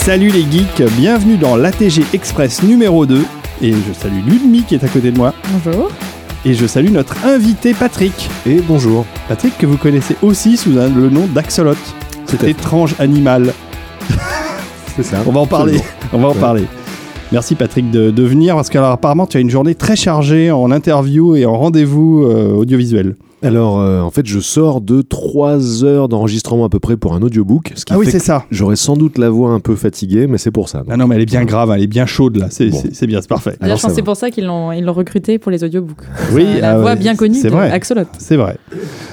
Salut les geeks, bienvenue dans l'ATG Express numéro 2. Et je salue Ludmi qui est à côté de moi. Bonjour. Et je salue notre invité Patrick. Et bonjour. Patrick que vous connaissez aussi sous un- le nom d'Axolot. Cet étrange animal. C'est ça. On va en parler. On va en Ouais. parler. Merci Patrick de, de venir parce qu'apparemment tu as une journée très chargée en interview et en rendez-vous euh, audiovisuel. Alors, euh, en fait, je sors de 3 heures d'enregistrement à peu près pour un audiobook. Ce qui Ah oui c'est ça. J'aurais sans doute la voix un peu fatiguée, mais c'est pour ça. Ah non mais elle est bien grave, elle est bien chaude là. C'est Bon. bien, c'est parfait. Alors, je pense c'est pour ça qu'ils l'ont ils l'ont recruté pour les audiobooks. Oui, la ah voix bien connue c'est de vrai. Axolot. C'est vrai.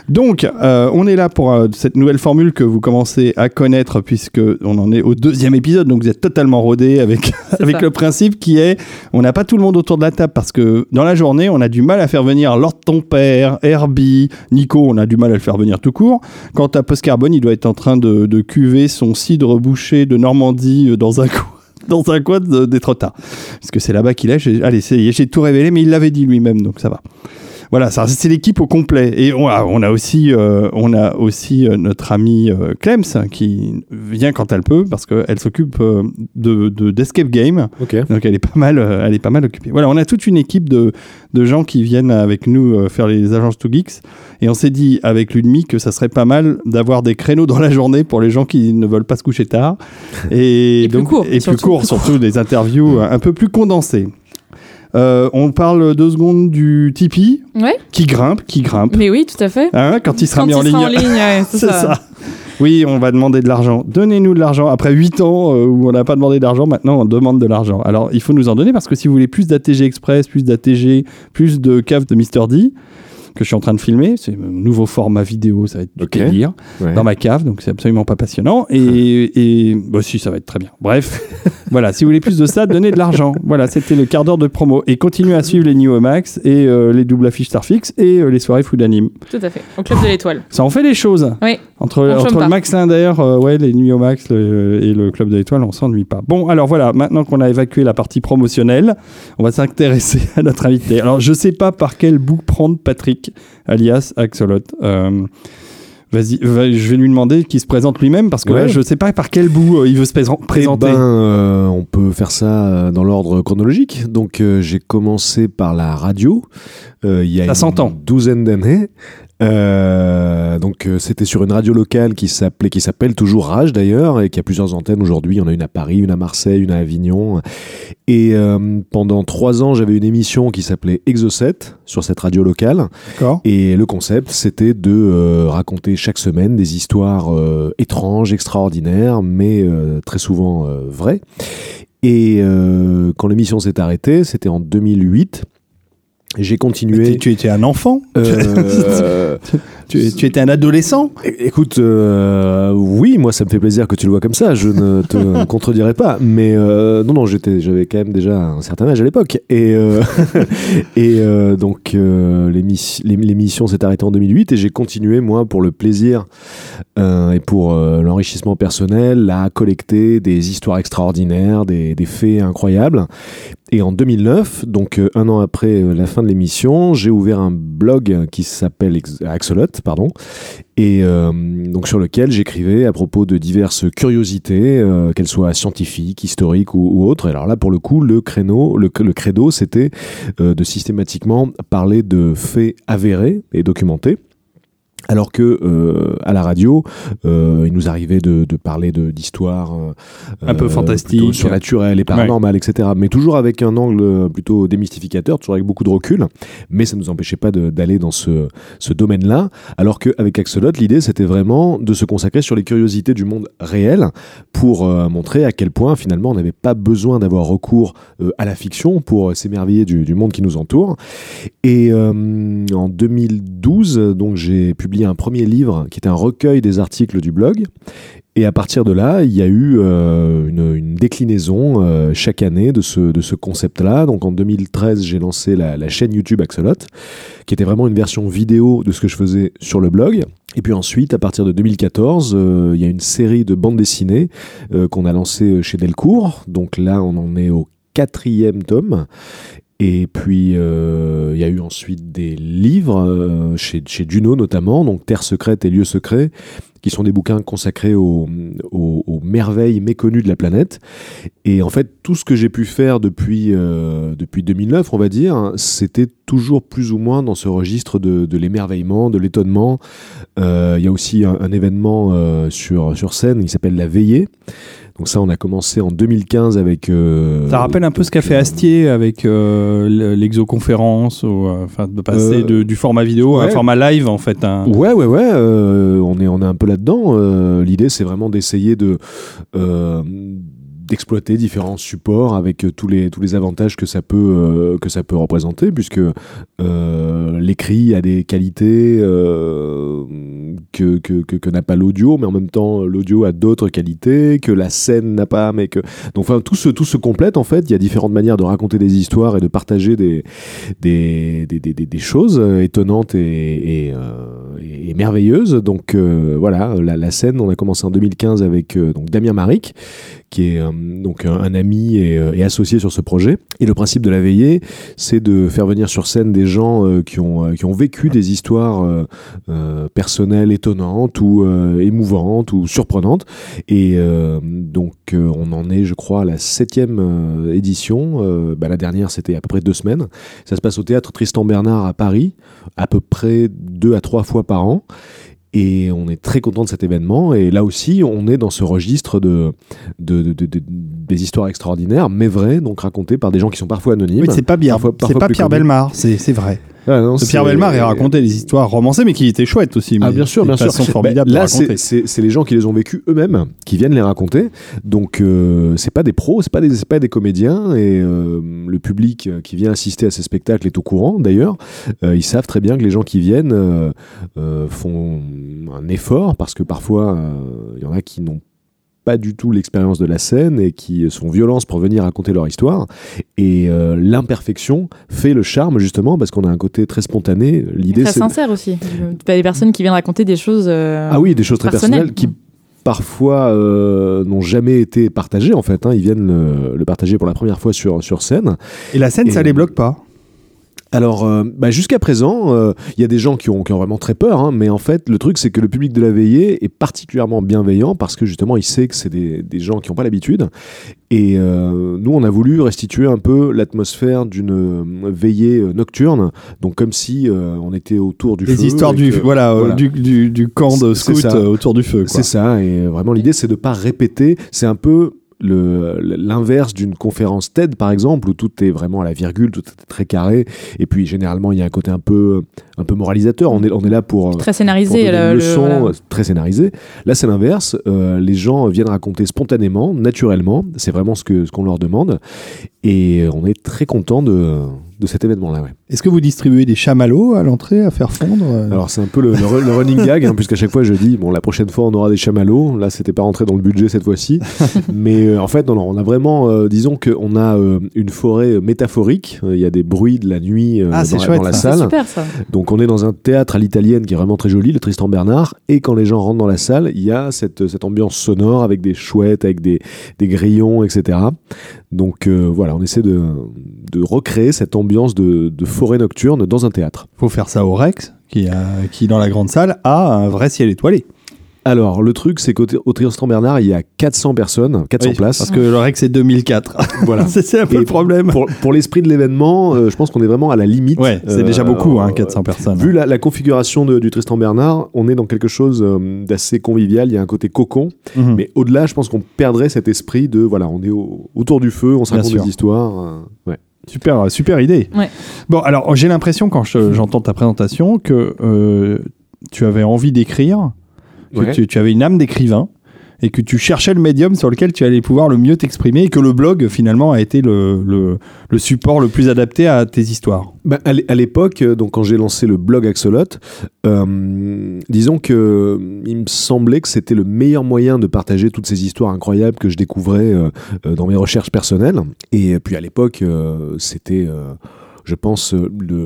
Donc, euh, on est là pour euh, cette nouvelle formule que vous commencez à connaître puisque on en est au deuxième épisode, donc vous êtes totalement rodé avec, avec ça. le principe qui est, on n'a pas tout le monde autour de la table parce que dans la journée, on a du mal à faire venir Lord ton père, Herbie, Nico, on a du mal à le faire venir tout court. Quant à Post Carbone, il doit être en train de, cuver son cidre bouché de Normandie euh, dans un coin. Dans un coin de- d'Étretat. Parce que c'est là-bas qu'il est. Allez, j'ai tout révélé, mais il l'avait dit lui-même, donc ça va. Voilà, ça, c'est l'équipe au complet. Et on a, on a aussi, euh, on a aussi euh, notre amie euh, Clems qui vient quand elle peut parce qu'elle s'occupe euh, de de- d'escape game. Donc elle est pas mal, euh, elle est pas mal occupée. Voilà, on a toute une équipe de, de gens qui viennent avec nous euh, faire les agences to geeks. Et on s'est dit avec Ludmi que ça serait pas mal d'avoir des créneaux dans la journée pour les gens qui ne veulent pas se coucher tard. Et, Et plus donc court, et plus court, surtout des interviews un peu plus condensées. Euh, on parle deux secondes du Tipeee Ouais, qui grimpe, qui grimpe. mais oui, tout à fait. Hein, quand il sera Quand mis il en ligne. sera en ligne, ouais, c'est ça. ça. Oui, on va demander de l'argent. Donnez-nous de l'argent. Après 8 ans euh, où on n'a pas demandé d'argent, maintenant on demande de l'argent. Alors il faut nous en donner parce que si vous voulez plus d'ATG Express, plus d'ATG, plus de cave de Mr. D, que je suis en train de filmer, c'est un nouveau format vidéo, ça va être du Ok. délire, Ouais. dans ma cave, donc c'est absolument pas passionnant. Et, et bah, si, ça va être très bien. Bref, voilà, si vous voulez plus de ça, donnez de l'argent. Voilà, c'était le quart d'heure de promo. Et continuez à suivre les New Max et euh, les doubles affiches Starfix et euh, les soirées food anime. Tout à fait. Au club de l'étoile. Ça en fait des choses. Oui. Entre, entre le. Max Linder, euh, ouais, les au Max le- et le Club de l'Étoile, on s'ennuie pas. Bon, alors voilà, maintenant qu'on a évacué la partie promotionnelle, on va s'intéresser à notre invité. Alors, je sais pas par quel bout prendre Patrick, alias Axolot. Euh, Vas-y, va- je vais lui demander qu'il se présente lui-même parce que Ouais. là, je sais pas par quel bout euh, il veut se Eh présenter. ben, euh, on peut faire ça dans l'ordre chronologique. Donc, euh, j'ai commencé par la radio il y a Ça une douzaine d'années. Euh, donc, euh, c'était sur une radio locale qui s'appelait, qui s'appelle toujours Rage d'ailleurs, et qui a plusieurs antennes aujourd'hui. Il y en a une à Paris, une à Marseille, une à Avignon. Et euh, pendant trois ans, j'avais une émission qui s'appelait Exocet sur cette radio locale. Et le concept, c'était de euh, raconter chaque semaine des histoires euh, étranges, extraordinaires, mais euh, très souvent euh, vraies. Et euh, quand l'émission s'est arrêtée, c'était en 2008. J'ai continué. Tu, tu étais un enfant Euh, tu, tu étais un adolescent écoute, euh, oui, moi ça me fait plaisir que tu le vois comme ça, je ne te contredirai pas. Mais euh, non, non, j'étais, j'avais quand même déjà un certain âge à l'époque. Et, euh, et donc l'émis- l'ém- l'émission s'est arrêtée en 2008 et j'ai continué, moi, pour le plaisir et pour l'enrichissement personnel, à collecter des histoires extraordinaires, des, des faits incroyables. Et en 2009, donc euh, un an après euh, la fin de l'émission, j'ai ouvert un blog qui s'appelle Axolot, pardon, et euh, donc sur lequel j'écrivais à propos de diverses curiosités, qu'elles soient scientifiques, historiques ou, autres. Alors là, pour le coup, le créneau, le, le credo, c'était de systématiquement parler de faits avérés et documentés. Alors que euh, à la radio, euh, il nous arrivait de, de parler d'histoires euh, Un peu fantastiques. surnaturelles et paranormales, etc. Mais toujours avec un angle plutôt démystificateur, toujours avec beaucoup de recul. Mais ça ne nous empêchait pas d'aller dans ce, ce domaine-là. Alors qu'avec Axolot, l'idée c'était vraiment de se consacrer sur les curiosités du monde réel pour montrer à quel point finalement on n'avait pas besoin d'avoir recours à la fiction pour s'émerveiller du, du monde qui nous entoure. Et en 2012, donc j'ai un premier livre qui était un recueil des articles du blog. Et à partir de là, il y a eu euh, une, déclinaison euh, chaque année de ce, de ce concept-là. Donc en 2013, j'ai lancé la, chaîne YouTube Axolot, qui était vraiment une version vidéo de ce que je faisais sur le blog. Et puis ensuite, à partir de 2014, euh, il y a une série de bandes dessinées qu'on a lancées chez Delcourt. Donc là, on en est au quatrième tome. Et puis, euh, il y a eu ensuite des livres, euh, chez, chez Juno notamment, donc Terre secrète et lieux secrets, qui sont des bouquins consacrés aux, aux- merveilles méconnues de la planète. Et en fait, tout ce que j'ai pu faire depuis, euh, depuis 2009, on va dire, hein, c'était toujours plus ou moins dans ce registre de, l'émerveillement, de l'étonnement. Il y a aussi un, événement sur, sur scène qui s'appelle La Veillée. Donc ça, on a commencé en 2015 avec... euh, Ça rappelle un peu ce qu'a fait euh, Astier avec euh, le- l'exoconférence, enfin de passer de- du format vidéo à un format live en fait. hein. Ouais, ouais, ouais, on, est, on est un peu là-dedans. L'idée, c'est vraiment d'essayer de d'exploiter différents supports avec euh, tous les tous les avantages que ça peut euh, que ça peut représenter puisque euh, l'écrit a des qualités que, que, que, n'a pas l'audio mais en même temps l'audio a d'autres qualités que la scène n'a pas mais que donc enfin tout se tout se complète en fait il y a différentes manières de raconter des histoires et de partager des des, des, des, choses étonnantes et, et, merveilleuses. Donc voilà, la, la scène, on a commencé en 2015 avec donc Damien Maric, qui est euh, donc un, ami et, euh, et associé sur ce projet. Et le principe de la veillée, c'est de faire venir sur scène des gens euh, qui, ont, qui ont vécu des histoires personnelles étonnantes ou émouvantes ou surprenantes. Et donc on en est, je crois, à la septième édition. Bah, la dernière, c'était à peu près deux semaines. Ça se passe au théâtre Tristan Bernard à Paris, à peu près deux à trois fois par an. Et on est très content de cet événement. Et là aussi, on est dans ce registre de, de, de- de- de- des histoires extraordinaires, mais vraies, donc racontées par des gens qui sont parfois anonymes. Oui, c'est pas bien. Parfois- C'est pas Pierre. Belmar, c'est vrai. Ah, non, Pierre Belmar, il racontait des histoires romancées, mais qui étaient chouettes aussi. Ah bien sûr, bien sûr. façon Bah, formidable là, c'est les gens qui les ont vécus eux-mêmes, qui viennent les raconter. Donc, euh, c'est pas des pros, c'est pas des, c'est pas des comédiens, et euh, le public euh, qui vient assister à ces spectacles est au courant. D'ailleurs, Euh, ils savent très bien que les gens qui viennent euh, euh, font un effort parce que parfois, euh, il y en a qui n'ont pas du tout l'expérience de la scène et qui sont violences pour venir raconter leur histoire. Et euh, l'imperfection fait le charme justement parce qu'on a un côté très spontané. L'idée, Très c'est sincère aussi. Pas des personnes qui viennent raconter des choses. euh, ah oui, des choses très personnelles. personnelles qui parfois euh, n'ont jamais été partagées en fait. hein. Ils viennent le, le partager pour la première fois sur, sur scène. Et la scène, Et- ça les bloque pas? Alors, euh, bah, jusqu'à présent, euh, il y a des gens qui ont, qui ont vraiment très peur, hein, mais en fait, le truc, c'est que le public de la veillée est particulièrement bienveillant parce que justement, il sait que c'est des, des gens qui n'ont pas l'habitude. Et euh, nous, on a voulu restituer un peu l'atmosphère d'une euh, veillée euh, nocturne, donc comme si euh, on était autour du feu. Les histoires du, que- voilà, euh, voilà. Du, du, du camp de euh, autour du feu. quoi. C'est ça, et euh, vraiment l'idée c'est de pas répéter. C'est un peu l'inverse d'une conférence TED par exemple où tout est vraiment à la virgule, tout est très carré. Et puis généralement il y a un côté un peu un peu moralisateur. On est on est là pour Très pour scénarisé. donner le- voilà. euh, très scénarisée. Là, c'est l'inverse. Euh, les gens viennent raconter spontanément, naturellement. C'est vraiment ce que ce qu'on leur demande. Et on est très content de, de cet événement-là. Ouais. Est-ce que vous distribuez des chamallows à l'entrée à faire fondre euh Alors, c'est un peu le, le ru- le running gag, hein, puisqu'à chaque fois je dis, bon, la prochaine fois on aura des chamallows. Là, c'était pas rentré dans le budget cette fois-ci. Mais euh, en fait, non, non, on a vraiment, euh, disons qu'on a euh, une forêt métaphorique. Euh, Il y a des bruits de la nuit euh, Ah, dans, la- chouette, dans la ça. C'est salle. super ça. Donc on est dans un théâtre à l'italienne qui est vraiment très joli, le Tristan Bernard, et quand les gens rentrent dans la salle, il y a cette, cette ambiance sonore avec des chouettes, avec des, des grillons, etc. Donc euh, voilà, on essaie de, recréer cette ambiance de, forêt nocturne dans un théâtre. faut faire ça au Rex, qui dans la grande salle a un vrai ciel étoilé. Alors le truc c'est qu'au Tristan Bernard, il y a 400 personnes, 400 Oui, places. Parce que le Rex c'est 2004. Voilà. c'est un peu Et le problème. Pour, pour l'esprit de l'événement, euh, je pense qu'on est vraiment à la limite. Ouais, c'est Euh, déjà beaucoup, hein, euh, 400 personnes. Vu la, la configuration de- du Tristan Bernard, on est dans quelque chose euh, d'assez convivial. Il y a un côté cocon. Mhm. Mais au-delà, je pense qu'on perdrait cet esprit de voilà, on est au- autour du feu, on se raconte des histoires. euh, ouais. Super, super idée. Ouais. Bon, alors j'ai l'impression quand je- j'entends ta présentation que euh, tu avais envie d'écrire, que Ouais. tu, tu avais une âme d'écrivain et que tu cherchais le médium sur lequel tu allais pouvoir le mieux t'exprimer et que le blog finalement a été le, le- le support le plus adapté à tes histoires. Bah, à l'é- à l'époque, euh, donc quand j'ai lancé le blog Axolot, euh, disons que il me semblait que c'était le meilleur moyen de partager toutes ces histoires incroyables que je découvrais euh, dans mes recherches personnelles. Et puis à l'époque, euh, c'était je pense, le,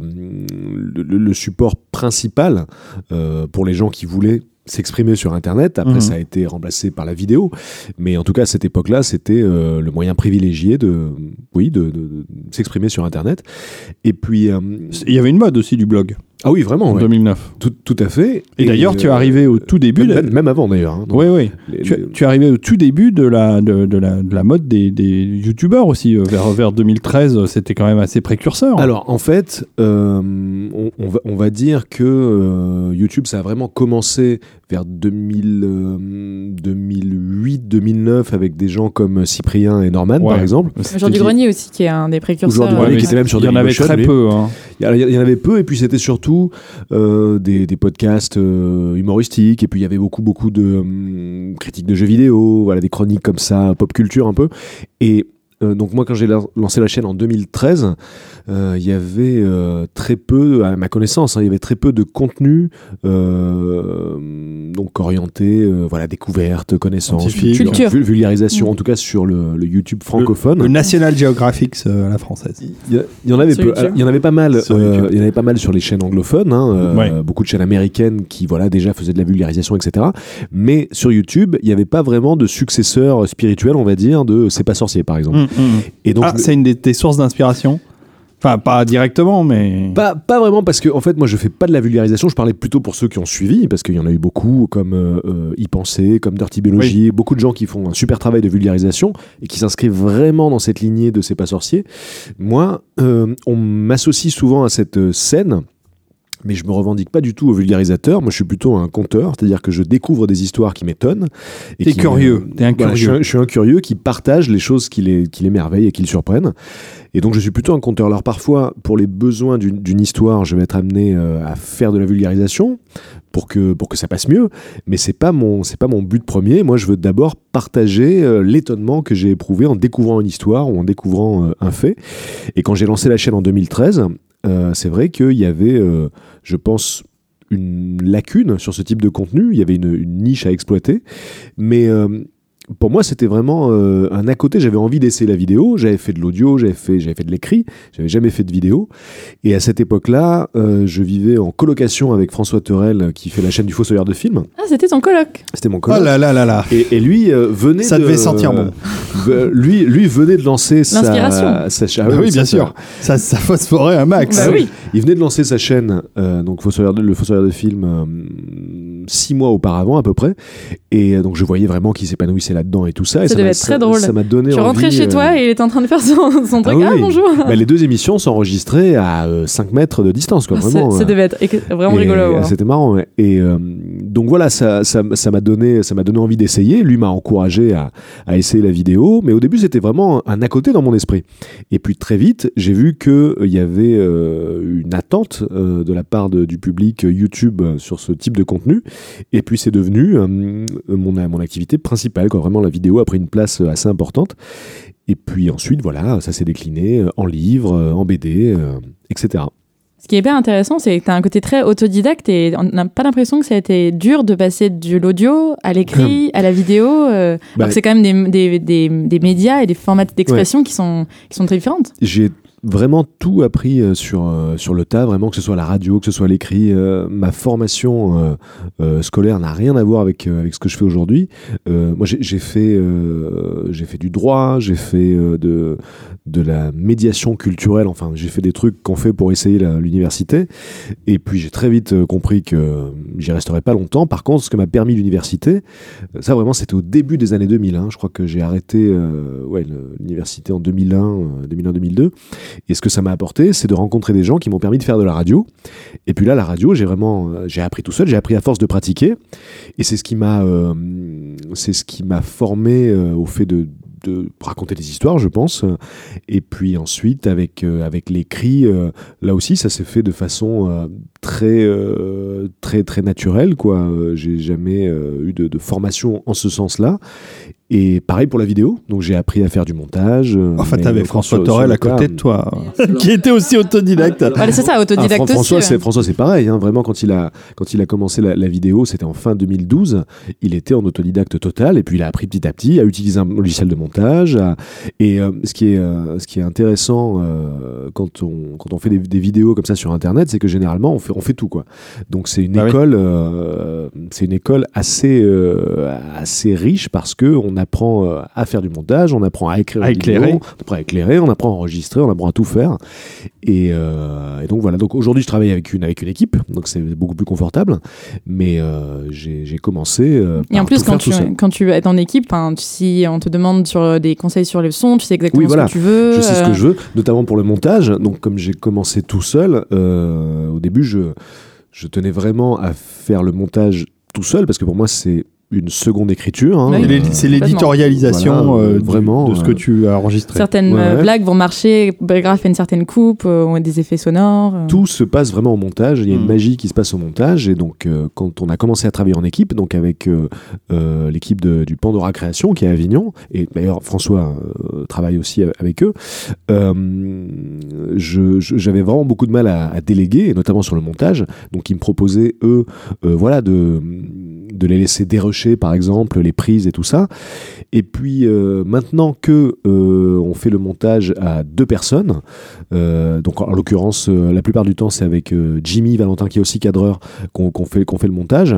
le, le support principal euh, pour les gens qui voulaient s'exprimer sur Internet. Après, Mhm. ça a été remplacé par la vidéo. Mais en tout cas, à cette époque-là, c'était euh, le moyen privilégié de, oui, de, de- de s'exprimer sur Internet. Et puis, euh, Il y avait une mode aussi du blog. Ah oui, vraiment. en ouais. 2009. Tout, tout à fait. Et, d'ailleurs, tu es euh, arrivé au tout début. de- Même, avant d'ailleurs. hein. Oui, oui. Les- Tu, les- tu es arrivé au tout début de la, de, de la, de la mode des, des youtubeurs aussi. euh, Vers, vers 2013, euh, c'était quand même assez précurseur. Alors en fait, euh, on, on va, on va dire que euh, YouTube, ça a vraiment commencé vers 2000, euh, 2008, 2009 avec des gens comme Cyprien et Norman Ouais. par exemple. Jean du Grenier aussi, qui est un des précurseurs. Jean du euh, Grenier qui était même sur il y en avait très lui. peu. hein. Il y a- il y en avait peu et puis c'était surtout euh, des, des podcasts euh, humoristiques et puis il y avait beaucoup beaucoup de hum, critiques de jeux vidéo, voilà des chroniques comme ça, pop culture un peu. Et euh, donc moi quand j'ai la- lancé la chaîne en 2013, euh, il y avait euh, très peu, à ma connaissance, hein, il y avait très peu de contenu euh, donc orienté, euh, voilà découverte, connaissance. Culture. vul- vulgarisation, Mm. en tout cas sur le, le YouTube francophone. Le National Geographic euh, à la française. Il y, en avait peu. Il y en avait pas mal. Euh, il y en avait pas mal sur les chaînes anglophones. hein, euh, Ouais. Beaucoup de chaînes américaines qui voilà déjà faisaient de la vulgarisation, etc. Mais sur YouTube, il n'y avait pas vraiment de successeur spirituel, on va dire, de C'est pas sorcier, par exemple. Hum. Et donc ah, c'est une de tes sources d'inspiration? Enfin, pas directement, mais. Pas, pas vraiment parce que en fait moi je fais pas de la vulgarisation, je parlais plutôt pour ceux qui ont suivi parce qu'il y en a eu beaucoup comme euh, euh, y penser, comme Dirty Biology, beaucoup de gens qui font un super travail de vulgarisation et qui s'inscrivent vraiment dans cette lignée de c'est pas sorcier. Moi, euh, on m'associe souvent à cette euh, scène. Mais je me revendique pas du tout au vulgarisateur. Moi, je suis plutôt un conteur, c'est-à-dire que je découvre des histoires qui m'étonnent. et T'es qui curieux, t'es un Voilà, je, suis curieux. je suis un curieux qui partage les choses qui les, qui l'émerveillent et qui le surprennent. Et donc je suis plutôt un conteur. Alors parfois, pour les besoins d'une d'une histoire, je vais être amené euh, à faire de la vulgarisation pour que, pour que ça passe mieux. Mais c'est pas mon c'est pas mon but premier. Moi, je veux d'abord partager euh, l'étonnement que j'ai éprouvé en découvrant une histoire ou en découvrant euh, un fait. Et quand j'ai lancé la chaîne en 2013, euh, c'est vrai qu'il y avait, euh, je pense, une lacune sur ce type de contenu. Il y avait une, une niche à exploiter. Mais euh, pour moi, c'était vraiment euh, un à côté. J'avais envie d'essayer la vidéo. J'avais fait de l'audio, j'avais fait, j'avais fait de l'écrit. J'avais jamais fait de vidéo. Et à cette époque-là, euh, je vivais en colocation avec François Terrel, qui fait la chaîne du Fossoyeur de films. Ah, c'était ton coloc. C'était mon Oh coloc. là là là là. Et, et lui euh, venait Ça de, devait sentir bon. euh, lui, lui venait de lancer sa, L'inspiration. sa cha- Bah oui, ça, bien ça- sûr. Ça, ça phosphorait un max. Bah oui. Il venait de lancer sa chaîne, euh, donc Fossoyeur de- le Fossoyeur de films, euh, six mois auparavant à peu près. Et euh, donc je voyais vraiment qu'il s'épanouissait là-dedans et tout ça. Et Ça m'a- devait être très drôle. Ça m'a donné Je envie, rentrais chez euh, toi et il était en train de faire son, son truc. oui, Ah, oui. bonjour. bah, les deux émissions s'enregistraient à 5 mètres de distance, quoi, Ah, vraiment. ça, ça euh. devait être vraiment Et, rigolo. euh, voir. C'était marrant. ouais. Et euh, donc voilà, ça, ça, ça m'a donné, ça m'a donné envie d'essayer. Lui m'a encouragé à, à essayer la vidéo, mais au début c'était vraiment un à côté dans mon esprit. Et puis très vite, j'ai vu que il y avait euh, une attente euh, de la part de- du public YouTube euh, sur ce type de contenu. Et puis c'est devenu euh, mon, mon activité principale. Quoi. Vraiment, la vidéo a pris une place assez importante. Et puis ensuite, voilà, ça s'est décliné euh, en livre, euh, en BD, euh, etc. Ce qui est hyper intéressant, c'est que tu as un côté très autodidacte et on n'a pas l'impression que ça a été dur de passer de l'audio à l'écrit, à la vidéo. euh, Bah, alors que c'est quand même des, des, des, des médias et des formats d'expression qui, sont, qui sont très différentes. j'ai vraiment tout appris euh, sur, euh, sur le tas, vraiment, que ce soit la radio, que ce soit l'écrit. Euh, ma formation scolaire n'a rien à voir avec, avec ce que je fais aujourd'hui. Moi, j'ai fait, j'ai fait du droit, j'ai fait de, de la médiation culturelle, enfin, j'ai fait des trucs qu'on fait pour essayer l'université. Et puis, j'ai très vite compris que j'y resterais pas longtemps. Par contre, ce que m'a permis l'université, ça vraiment, c'était au début des années 2000. hein. Je crois que j'ai arrêté l'université en 2001, euh, 2001-2002. Et ce que ça m'a apporté, c'est de rencontrer des gens qui m'ont permis de faire de la radio. Et puis là, la radio, j'ai vraiment, euh, j'ai appris tout seul, j'ai appris à force de pratiquer. Et c'est ce qui m'a, euh, c'est ce qui m'a formé euh, au fait de, raconter des histoires, je pense. Et puis ensuite, avec avec l'écrit, là aussi, ça s'est fait de façon très très très naturelle, quoi. J'ai jamais eu de formation en ce sens-là. Et pareil pour la vidéo. Donc j'ai appris à faire du montage. euh, Enfin, t'avais François sur- Torel sur à côté de toi, qui était aussi autodidacte. Voilà, c'est ça, Ah, autodidacte Fran- aussi. François, ouais. c'est François, c'est pareil. hein. Vraiment, quand il a quand il a commencé la, la vidéo, c'était en fin 2012. Il était en autodidacte total, et puis il a appris petit à petit à utiliser un logiciel de montage. à- Et euh, ce qui est euh, ce qui est intéressant euh, quand on quand on fait des, des vidéos comme ça sur Internet, c'est que généralement on fait on fait tout quoi. Donc c'est une oui. école euh, c'est une école assez euh, assez riche parce que on apprend euh, à faire du montage, on apprend à écrire, À une vidéo, éclairer. on apprend à éclairer, on apprend à enregistrer, on apprend à tout faire. Et, euh, et donc voilà. Donc aujourd'hui, je travaille avec une avec une équipe, donc c'est beaucoup plus confortable. Mais euh, j'ai commencé. euh, Et en plus, tout quand faire tu, quand tu es en équipe, si on te demande sur des conseils sur le son, tu sais exactement Oui, voilà. ce que tu veux. Je sais ce que je veux, notamment pour le montage. Donc, comme j'ai commencé tout seul, euh, au début, je, je tenais vraiment à faire le montage tout seul parce que pour moi, c'est une seconde écriture. hein. Oui. Euh, C'est l'éditorialisation Voilà, euh, vraiment, de ce que euh, tu as enregistré. Certaines Ouais, blagues vont marcher, Belgrave fait une certaine coupe, euh, ont des effets sonores. euh. tout se passe vraiment au montage. Il y a une Mm. magie qui se passe au montage. Et donc, euh, quand on a commencé à travailler en équipe, donc avec euh, euh, l'équipe de- du Pandora Création qui est à Avignon, et d'ailleurs François euh, travaille aussi a- avec eux, euh, j'avais vraiment beaucoup de mal à, à déléguer, et notamment sur le montage. Donc, ils me proposaient eux, euh, voilà, de de les laisser dérocher, par exemple, les prises et tout ça. Et puis euh, maintenant que euh, on fait le montage à deux personnes, euh, donc en, en l'occurrence la plupart du temps c'est avec Jimmy Valentin qui est aussi cadreur qu'on fait qu'on fait le montage.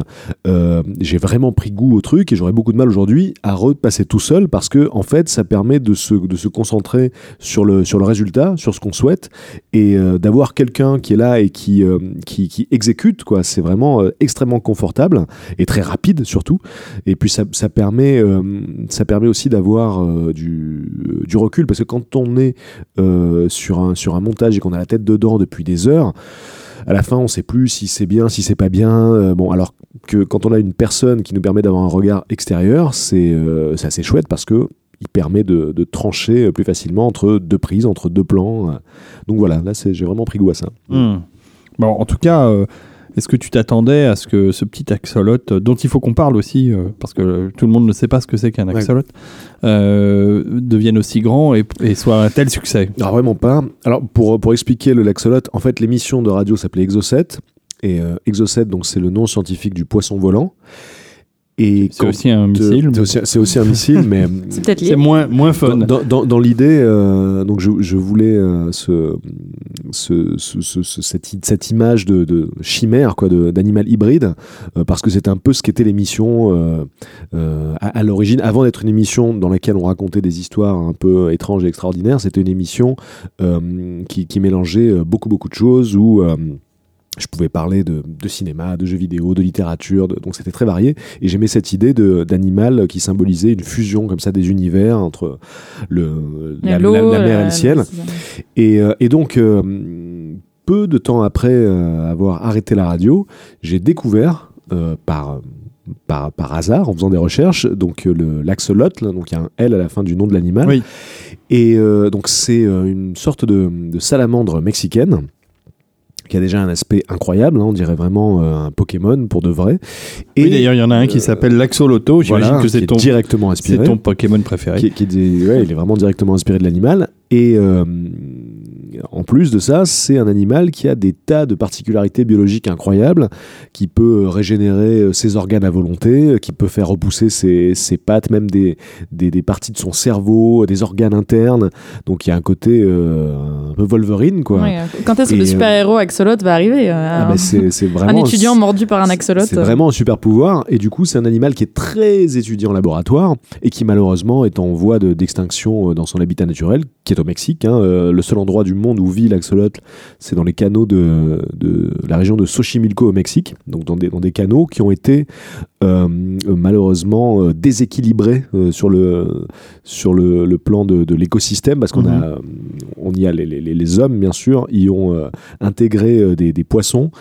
J'ai vraiment pris goût au truc et j'aurais beaucoup de mal aujourd'hui à repasser tout seul parce que en fait ça permet de se de se concentrer sur le sur le résultat, sur ce qu'on souhaite et d'avoir quelqu'un qui est là et qui qui, qui exécute quoi. C'est vraiment extrêmement confortable et très rapide surtout. Et puis ça, permet, euh, ça permet aussi d'avoir euh, du, euh, du recul parce que quand on est sur, un, sur un montage et qu'on a la tête dedans depuis des heures, à la fin on sait plus si c'est bien, si c'est pas bien. Bon, alors que quand on a une personne qui nous permet d'avoir un regard extérieur, c'est assez chouette parce que il permet de, trancher plus facilement entre deux prises, entre deux plans. Donc voilà, là j'ai vraiment pris goût à ça. Hmm. Bon, en tout cas, est-ce que tu t'attendais à ce que ce petit axolote, euh, dont il faut qu'on parle aussi, euh, parce que tout le monde ne sait pas ce que c'est qu'un Ouais. axolote, euh, devienne aussi grand et, et soit un tel succès? Alors vraiment pas. Alors pour, pour expliquer le laxolote, en fait l'émission de radio s'appelait Exocet. Et euh, Exocet, donc c'est le nom scientifique du poisson volant. Et C'est aussi un missile. c'est aussi, un missile, mais C'est moins, moins fun. dans, dans- dans- dans l'idée, euh, donc je, je voulais euh, ce, ce- ce- ce- ce- cette, image de, chimère, quoi, d'animal hybride, euh, parce que c'est un peu ce qu'était l'émission euh, euh, à, l'origine. Avant d'être une émission dans laquelle on racontait des histoires un peu étranges et extraordinaires, c'était une émission qui, qui mélangeait beaucoup beaucoup de choses où je pouvais parler de, de cinéma, de jeux vidéo, de littérature, de- donc c'était très varié. Et j'aimais cette idée d'animal qui symbolisait une fusion comme ça des univers entre le, la, L'eau, la- la mer et le ciel. Et, euh, et donc, euh, peu de temps après euh, avoir arrêté la radio, j'ai découvert euh, par, par, par hasard, en faisant des recherches, donc euh, le l'axolot, là, donc il y a un L à la fin du nom de l'animal. Oui. Et euh, donc c'est euh, une sorte de, de salamandre mexicaine qui a déjà un aspect incroyable, hein, on dirait vraiment euh, un Pokémon pour de vrai. Oui, d'ailleurs, il y en a un qui euh, s'appelle l'Axoloto. J'imagine voilà, que c'est est ton, directement inspiré ton Pokémon préféré. qui, ouais, il est vraiment directement inspiré de l'animal. Et euh, en plus de ça, c'est un animal qui a des tas de particularités biologiques incroyables, qui peut régénérer euh, ses organes à volonté, euh, qui peut faire repousser ses, ses pattes, même des, des, des parties de son cerveau, des organes internes. Donc il y a un côté euh, un peu Wolverine, quoi. Ouais, Quand est-ce que le euh, super-héros axolote va arriver Ah c'est un vraiment étudiant mordu par un axolote. C'est vraiment un super pouvoir. Et du coup, c'est un animal qui est très étudié en laboratoire et qui, malheureusement, est en voie de- d'extinction dans son habitat naturel, qui est au Mexique. hein. Le seul endroit du monde où vit l'axolote, c'est dans les canaux de, de la région de Xochimilco au Mexique. Donc, dans des, dans des canaux qui ont été euh, malheureusement euh, déséquilibrés euh, sur, le, sur le, le plan de, de l'écosystème parce qu'on Mhm. a, on y a les, les- les hommes, bien sûr, y ont euh, intégré des, des poissons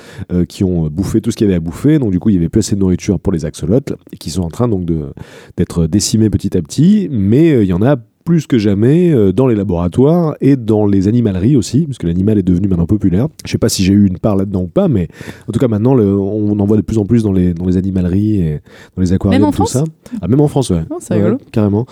qui ont bouffé tout ce qu'il y avait à bouffer. Donc du coup, il y avait plus assez de nourriture pour les axolotes et qui sont en train donc d'être décimés petit à petit. Mais il y en a plus que jamais euh, dans les laboratoires et dans les animaleries aussi, parce que l'animal est devenu maintenant populaire. Je sais pas si j'ai eu une part là-dedans ou pas, mais en tout cas maintenant, le- on en voit de plus en plus dans les, dans les animaleries et dans les aquariums, Même en tout France ça. Ah, même en France, ouais. Oh, c'est Ouais, rigolo. carrément.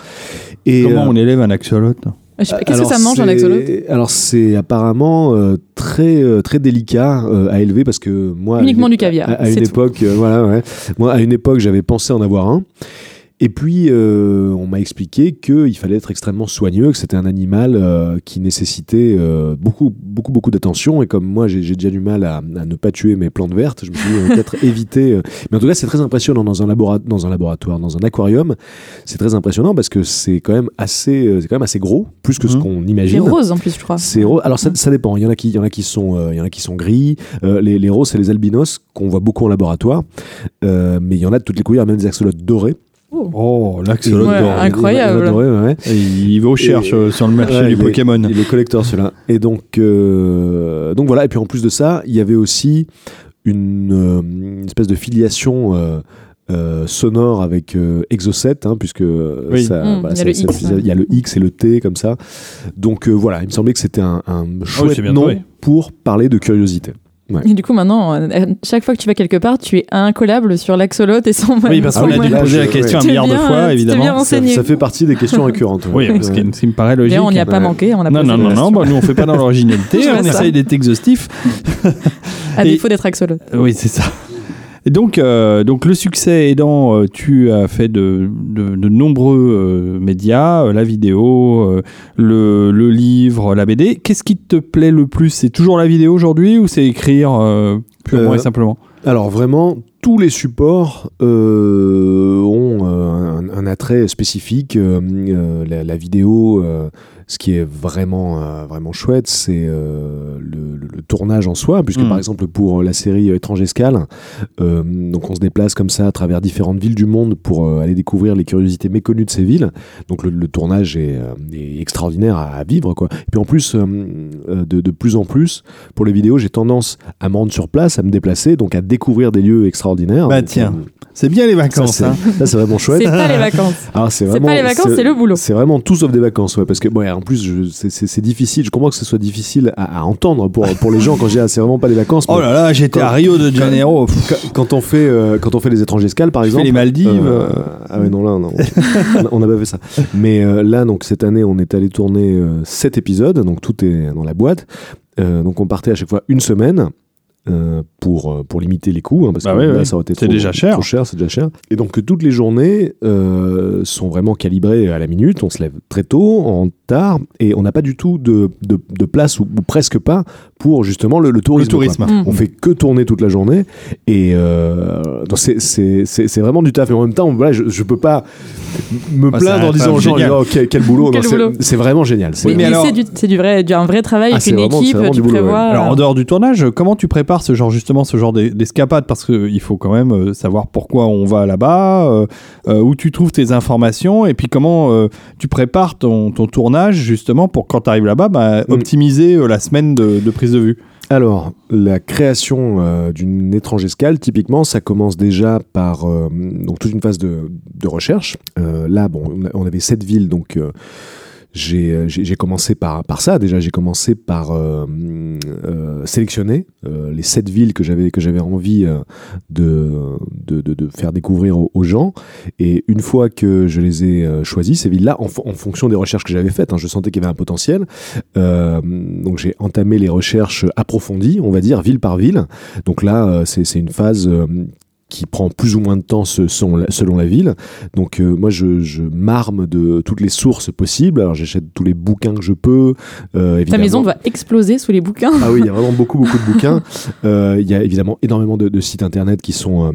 Et, Comment euh, on élève un axolote pas, Qu'est-ce que alors, ça mange un c'est- axolote? Alors c'est apparemment euh, très euh, très délicat euh, à élever parce que moi Uniquement une- du caviar, À, à une tout. époque, euh, voilà, ouais. Moi à une époque j'avais pensé en avoir un. Et puis, euh, on m'a expliqué qu'il fallait être extrêmement soigneux, que c'était un animal euh, qui nécessitait euh, beaucoup, beaucoup, beaucoup d'attention. Et comme moi, j'ai déjà du mal à, à ne pas tuer mes plantes vertes, je me suis dit, peut-être éviter. Mais en tout cas, c'est très impressionnant dans un, labora- dans un laboratoire, dans un aquarium. C'est très impressionnant parce que c'est quand même assez, c'est quand même assez gros, plus que ce Mhm. qu'on C'est imagine. rose en plus, je crois. C'est rose. Alors ça, ça dépend. Il y en a qui, il y en a qui sont, euh, il y en a qui sont gris. Euh, les, les roses, c'est les albinos qu'on voit beaucoup en laboratoire. Euh, mais il y en a de toutes les couleurs, même des axolotes dorés. Oh, l'axolote Ouais, doré. incroyable. Ouais, Il va au cherche Et- euh, sur le marché Ouais, du il est- Pokémon. Il est collector celui-là. Et donc, euh, donc voilà. Et puis en plus de ça, il y avait aussi une, euh, une espèce de filiation. euh, euh, sonore avec euh, Exocet, hein, puisque Oui. ça, voilà, il y a le ça- X, ça- ouais. il y a le X et le T comme ça. Donc euh, voilà, il me semblait que c'était un, un chouette c'est bien nom trouvé. pour parler de curiosité. Et du coup, maintenant, euh, chaque fois que tu vas quelque part, tu es incollable sur l'axolote et son Oui, parce qu'on a dû poser la question un milliard de fois, évidemment. Ça, ça fait partie des questions récurrentes. Oui, ouais. ce qui, ce qui me paraît logique. Mais on n'y a pas Ouais. manqué, on a Non, non, non, non, bah, nous on fait pas dans l'originalité, on essaye d'être exhaustif. À Et- défaut d'être axolote. Oui, c'est ça. Donc, euh, donc le succès aidant, euh, tu as fait de, de, de nombreux euh, médias, la vidéo, euh, le, le livre, la BD. Qu'est-ce qui te plaît le plus? C'est toujours la vidéo aujourd'hui ou c'est écrire purement et simplement? Alors vraiment, tous les supports ont un, un attrait spécifique. La, la vidéo, ce qui est vraiment, euh, vraiment chouette, c'est euh, le, le- le tournage en soi, puisque par exemple pour la série Étrange Escale, euh, donc on se déplace comme ça à travers différentes villes du monde pour euh, aller découvrir les curiosités méconnues de ces villes. Donc le, le tournage est, euh, est extraordinaire à, à vivre. Quoi. Et puis en plus, euh, euh, de, de plus en plus, pour les vidéos, j'ai tendance à me rendre sur place, à me déplacer, donc à découvrir des lieux extraordinaires. Bah Donc, tiens, euh, C'est bien les ça, vacances. c'est hein. ça, c'est vraiment chouette. C'est pas les vacances. Alors, c'est pas les vacances, c'est le boulot. C'est vraiment tout sauf des vacances, ouais, parce que bon, en plus, c'est- difficile. Je comprends que ce soit difficile à, à entendre pour, pour les gens quand ah, c'est vraiment pas des vacances. Oh mais là là, j'étais à Rio de Janeiro. Quand, quand on fait euh, quand on fait les étranges escales, par je exemple. les Maldives. euh, euh, ah ouais non là non, on n'a pas fait ça. Mais euh, là donc cette année on est allé tourner sept épisodes, donc tout est dans la boîte. Donc on partait à chaque fois une semaine. Euh, pour, euh, pour limiter les coûts, hein, parce Bah que ouais, là, ouais. ça aurait été trop, déjà cher. trop cher, c'est déjà cher. Et donc que toutes les journées euh, sont vraiment calibrées à la minute. On se lève très tôt, en tard, et on n'a pas du tout de, de, de place ou, ou presque pas pour justement le, le tourisme. Le tourisme. Mm. On fait que tourner toute la journée, et euh, c'est- vraiment du taf. Et en même temps, voilà, je, je peux pas me Bah, c'est plaindre en disant taf aux gens, génial. oh, quel, quel boulot. C'est- vraiment génial. C'est- Oui, mais mais alors- c'est du, vrai, du, un vrai travail Ah, avec une vraiment- équipe, vraiment tu du boulot, ouais. prévois. Alors en euh, dehors du tournage, comment tu prépares ce genre justement ce genre d'es- d'escapade? Parce qu'il faut quand même euh, savoir pourquoi on va là-bas, euh, où tu trouves tes informations, et puis comment euh, tu prépares ton, ton tournage justement pour quand tu arrives là-bas, bah, Mm. optimiser la semaine de, de prise de vue. Alors, la création euh, d'une étrange escale, typiquement, ça commence déjà par euh, donc toute une phase de, recherche. Euh, là, bon, on avait sept villes, donc j'ai euh, j'ai- j'ai commencé par, par ça. Déjà, j'ai commencé par euh, euh, sélectionner euh, les sept villes que j'avais que j'avais envie euh, de, de, de- de faire découvrir aux, gens. Et une fois que je les ai euh, choisies, ces villes-là, en, en fonction des recherches que j'avais faites, hein, je sentais qu'il y avait un potentiel. Donc j'ai entamé les recherches approfondies, on va dire, ville par ville. Donc là, c'est une phase qui prend plus ou moins de temps selon la, selon la ville. Donc euh, moi, je, je m'arme de toutes les sources possibles. Alors j'achète tous les bouquins que je peux. euh, Ta maison doit exploser sous les bouquins. Ah oui, il y a vraiment beaucoup, beaucoup de bouquins. Euh, Il y a évidemment énormément de, de sites internet qui sont,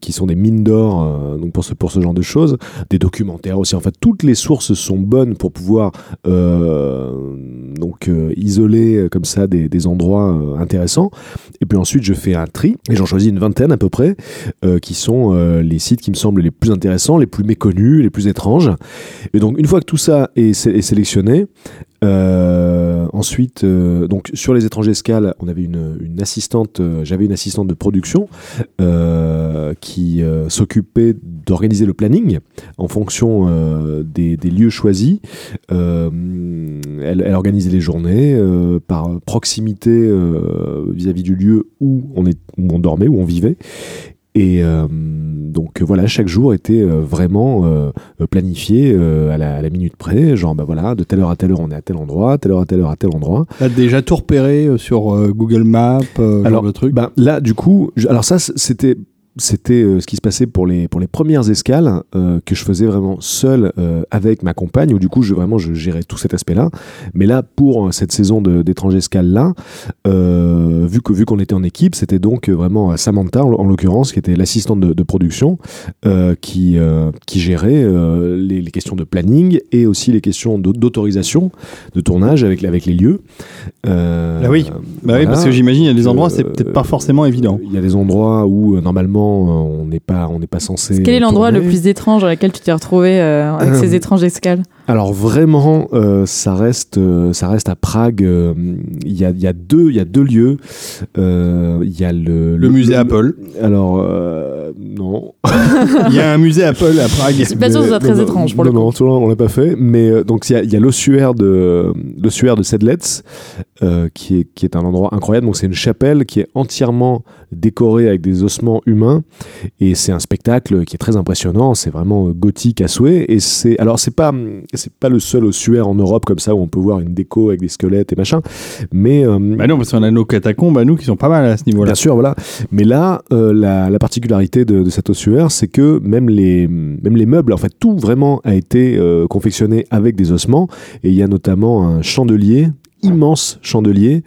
qui sont des mines d'or donc pour, ce, pour ce genre de choses. Des documentaires aussi. En fait, toutes les sources sont bonnes pour pouvoir donc, isoler comme ça des, des endroits intéressants. Et puis ensuite, je fais un tri et j'en choisis une vingtaine à peu près euh, qui sont euh, les sites qui me semblent les plus intéressants, les plus méconnus, les plus étranges. Et donc, une fois que tout ça est, sé- est sélectionné, euh, ensuite, donc sur les étrangers escales, on avait une, assistante, j'avais une assistante de production qui s'occupait d'organiser le planning en fonction des, lieux choisis. Elle, organisait les journées par proximité vis-à-vis du lieu où on, est, où on dormait, où on vivait. Et euh, donc voilà, chaque jour était euh, vraiment euh, planifié à, la, à la minute près, genre bah voilà, de telle heure à telle heure on est à tel endroit, telle heure à telle heure à tel endroit. T'as déjà tout repéré sur Google Maps, Alors, genre de truc? Bah, là, du coup, je- alors ça, c'était c'était euh, ce qui se passait pour les, pour les premières escales euh, que je faisais vraiment seul euh, avec ma compagne, où du coup, je, vraiment, je gérais tout cet aspect-là. Mais là, pour cette saison d'étrange escale-là, vu qu'on vu qu'on était en équipe, c'était donc vraiment Samantha, en, l'occurrence, qui était l'assistante de, de, production, qui, qui gérait les, les, questions de planning et aussi les questions d'autorisation de tournage avec, avec les lieux. ah oui, bah oui parce que j'imagine, il y a des endroits, c'est peut-être pas forcément évident. Il y a des endroits où, normalement, on n'est pas, on n'est pas censé. Quel est l'endroit le plus étrange dans lequel tu t'es retrouvé euh, avec ces étranges escales? Alors vraiment, euh, ça reste, euh, ça reste à Prague. Il y, a, y, a, deux, il y a deux lieux. Il y a le, le, musée Apple. Alors non. Il y a un musée Apple à Prague. C'est pas sûr que très étrange pour non, le coup. Non, on l'a pas fait. Mais donc il y a, y a l'ossuaire de l'ossuaire de Sedlec, qui est qui est un endroit incroyable. Donc c'est une chapelle qui est entièrement décorée avec des ossements humains et c'est un spectacle qui est très impressionnant. C'est vraiment gothique à souhait. Et c'est alors c'est pas c'est pas le seul ossuaire en Europe comme ça où on peut voir une déco avec des squelettes et machin. Mais euh, bah non, parce qu'on a nos catacombes à nous qui sont pas mal à ce niveau-là. Bien sûr, voilà. Mais là, euh, la, la, particularité de, de cet ossuaire, c'est que même les même les meubles, en fait, tout vraiment a été euh, confectionné avec des ossements. Et il y a notamment un chandelier immense chandelier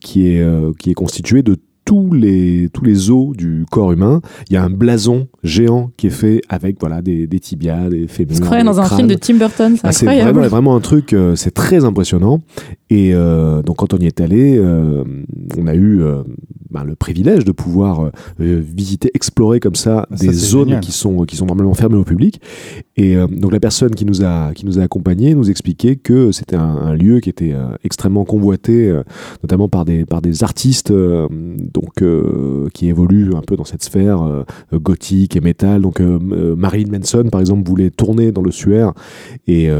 qui est qui est constitué de tous les, tous les os du corps humain. Il y a un blason géant qui est fait avec voilà, des, des tibias, des fémurs. Je dans un film de Tim Burton, c'est ah, incroyable. C'est vraiment, vraiment, un truc, euh, c'est très impressionnant. Et euh, donc quand on y est allé, euh, on a eu ben, le privilège de pouvoir visiter, explorer comme ça, ah, des zones qui sont, qui sont normalement fermées au public. Et donc la personne qui nous a, qui nous a accompagnés nous expliquait que c'était un, un, lieu qui était extrêmement convoité, notamment par des, par des artistes donc euh, qui évolue un peu dans cette sphère euh, gothique et métal. Donc euh, Marilyn Manson, par exemple, voulait tourner dans le Suaire et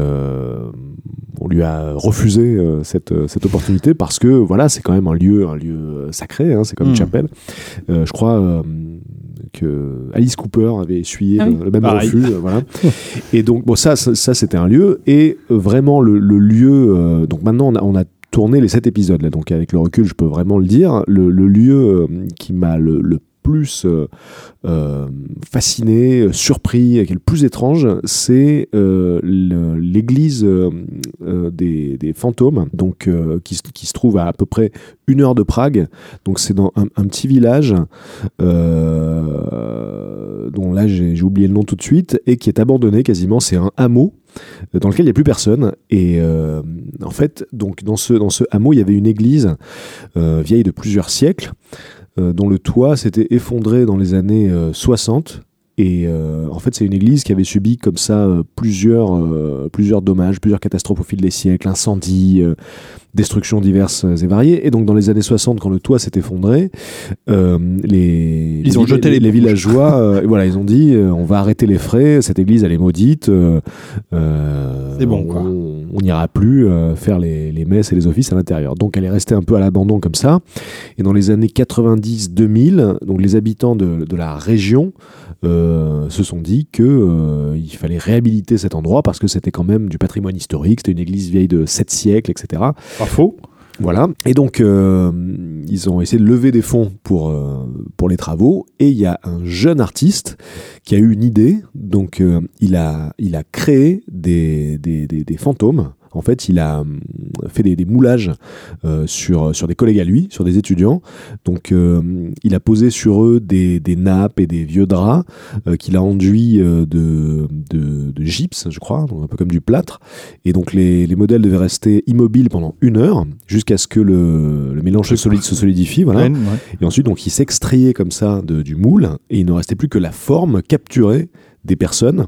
on lui a refusé cette, cette opportunité parce que voilà, c'est quand même un lieu, un lieu sacré. Hein, c'est comme une hmm. chapelle. je crois que Alice Cooper avait essuyé ah le, même refus. voilà. Et donc, bon, ça, ça, c'était un lieu. Et vraiment, le, lieu. donc maintenant, on a, on a tourné les sept épisodes. Là. Donc avec le recul, je peux vraiment le dire. Le, lieu euh, qui m'a le, plus euh, euh, fasciné, surpris, qui est le plus étrange, c'est l'église des, fantômes, donc qui, se trouve à à peu près une heure de Prague. Donc c'est dans un, petit village dont là j'ai oublié le nom tout de suite et qui est abandonné quasiment. C'est un hameau dans lequel il n'y a plus personne. Et euh, en fait, donc dans ce, dans ce hameau, il y avait une église euh, vieille de plusieurs siècles, euh, dont le toit s'était effondré dans les années 60 et euh, en fait, c'est une église qui avait subi comme ça euh, plusieurs, euh, plusieurs dommages, plusieurs catastrophes au fil des siècles, incendies, destructions diverses et variées. Et donc, dans les années 60, quand le toit s'est effondré, les, ils ont jeté les, villageois, voilà, ils ont dit on va arrêter les frais, cette église elle est maudite. c'est bon, quoi. On n'ira plus faire les, les, messes et les offices à l'intérieur. Donc, elle est restée un peu à l'abandon comme ça. Et dans les années 90-2000, donc les habitants de, de la région euh, se sont dit que euh, il fallait réhabiliter cet endroit parce que c'était quand même du patrimoine historique, c'était une église vieille de 7 siècles, etc. Faux. Voilà. Et donc, euh, ils ont essayé de lever des fonds pour, pour les travaux. Et il y a un jeune artiste qui a eu une idée. Donc, il, a, il a créé des, des, des fantômes en fait, il a hum, fait des, moulages euh, sur, sur des collègues à lui, sur des étudiants. Donc, euh, il a posé sur eux des, nappes et des vieux draps euh, qu'il a enduits de, de, gypse, je crois, donc un peu comme du plâtre. Et donc, les, modèles devaient rester immobiles pendant une heure jusqu'à ce que le, mélange solide se solidifie. Voilà. Et ensuite, donc, il s'extrayait comme ça du moule et il ne restait plus que la forme capturée des personnes.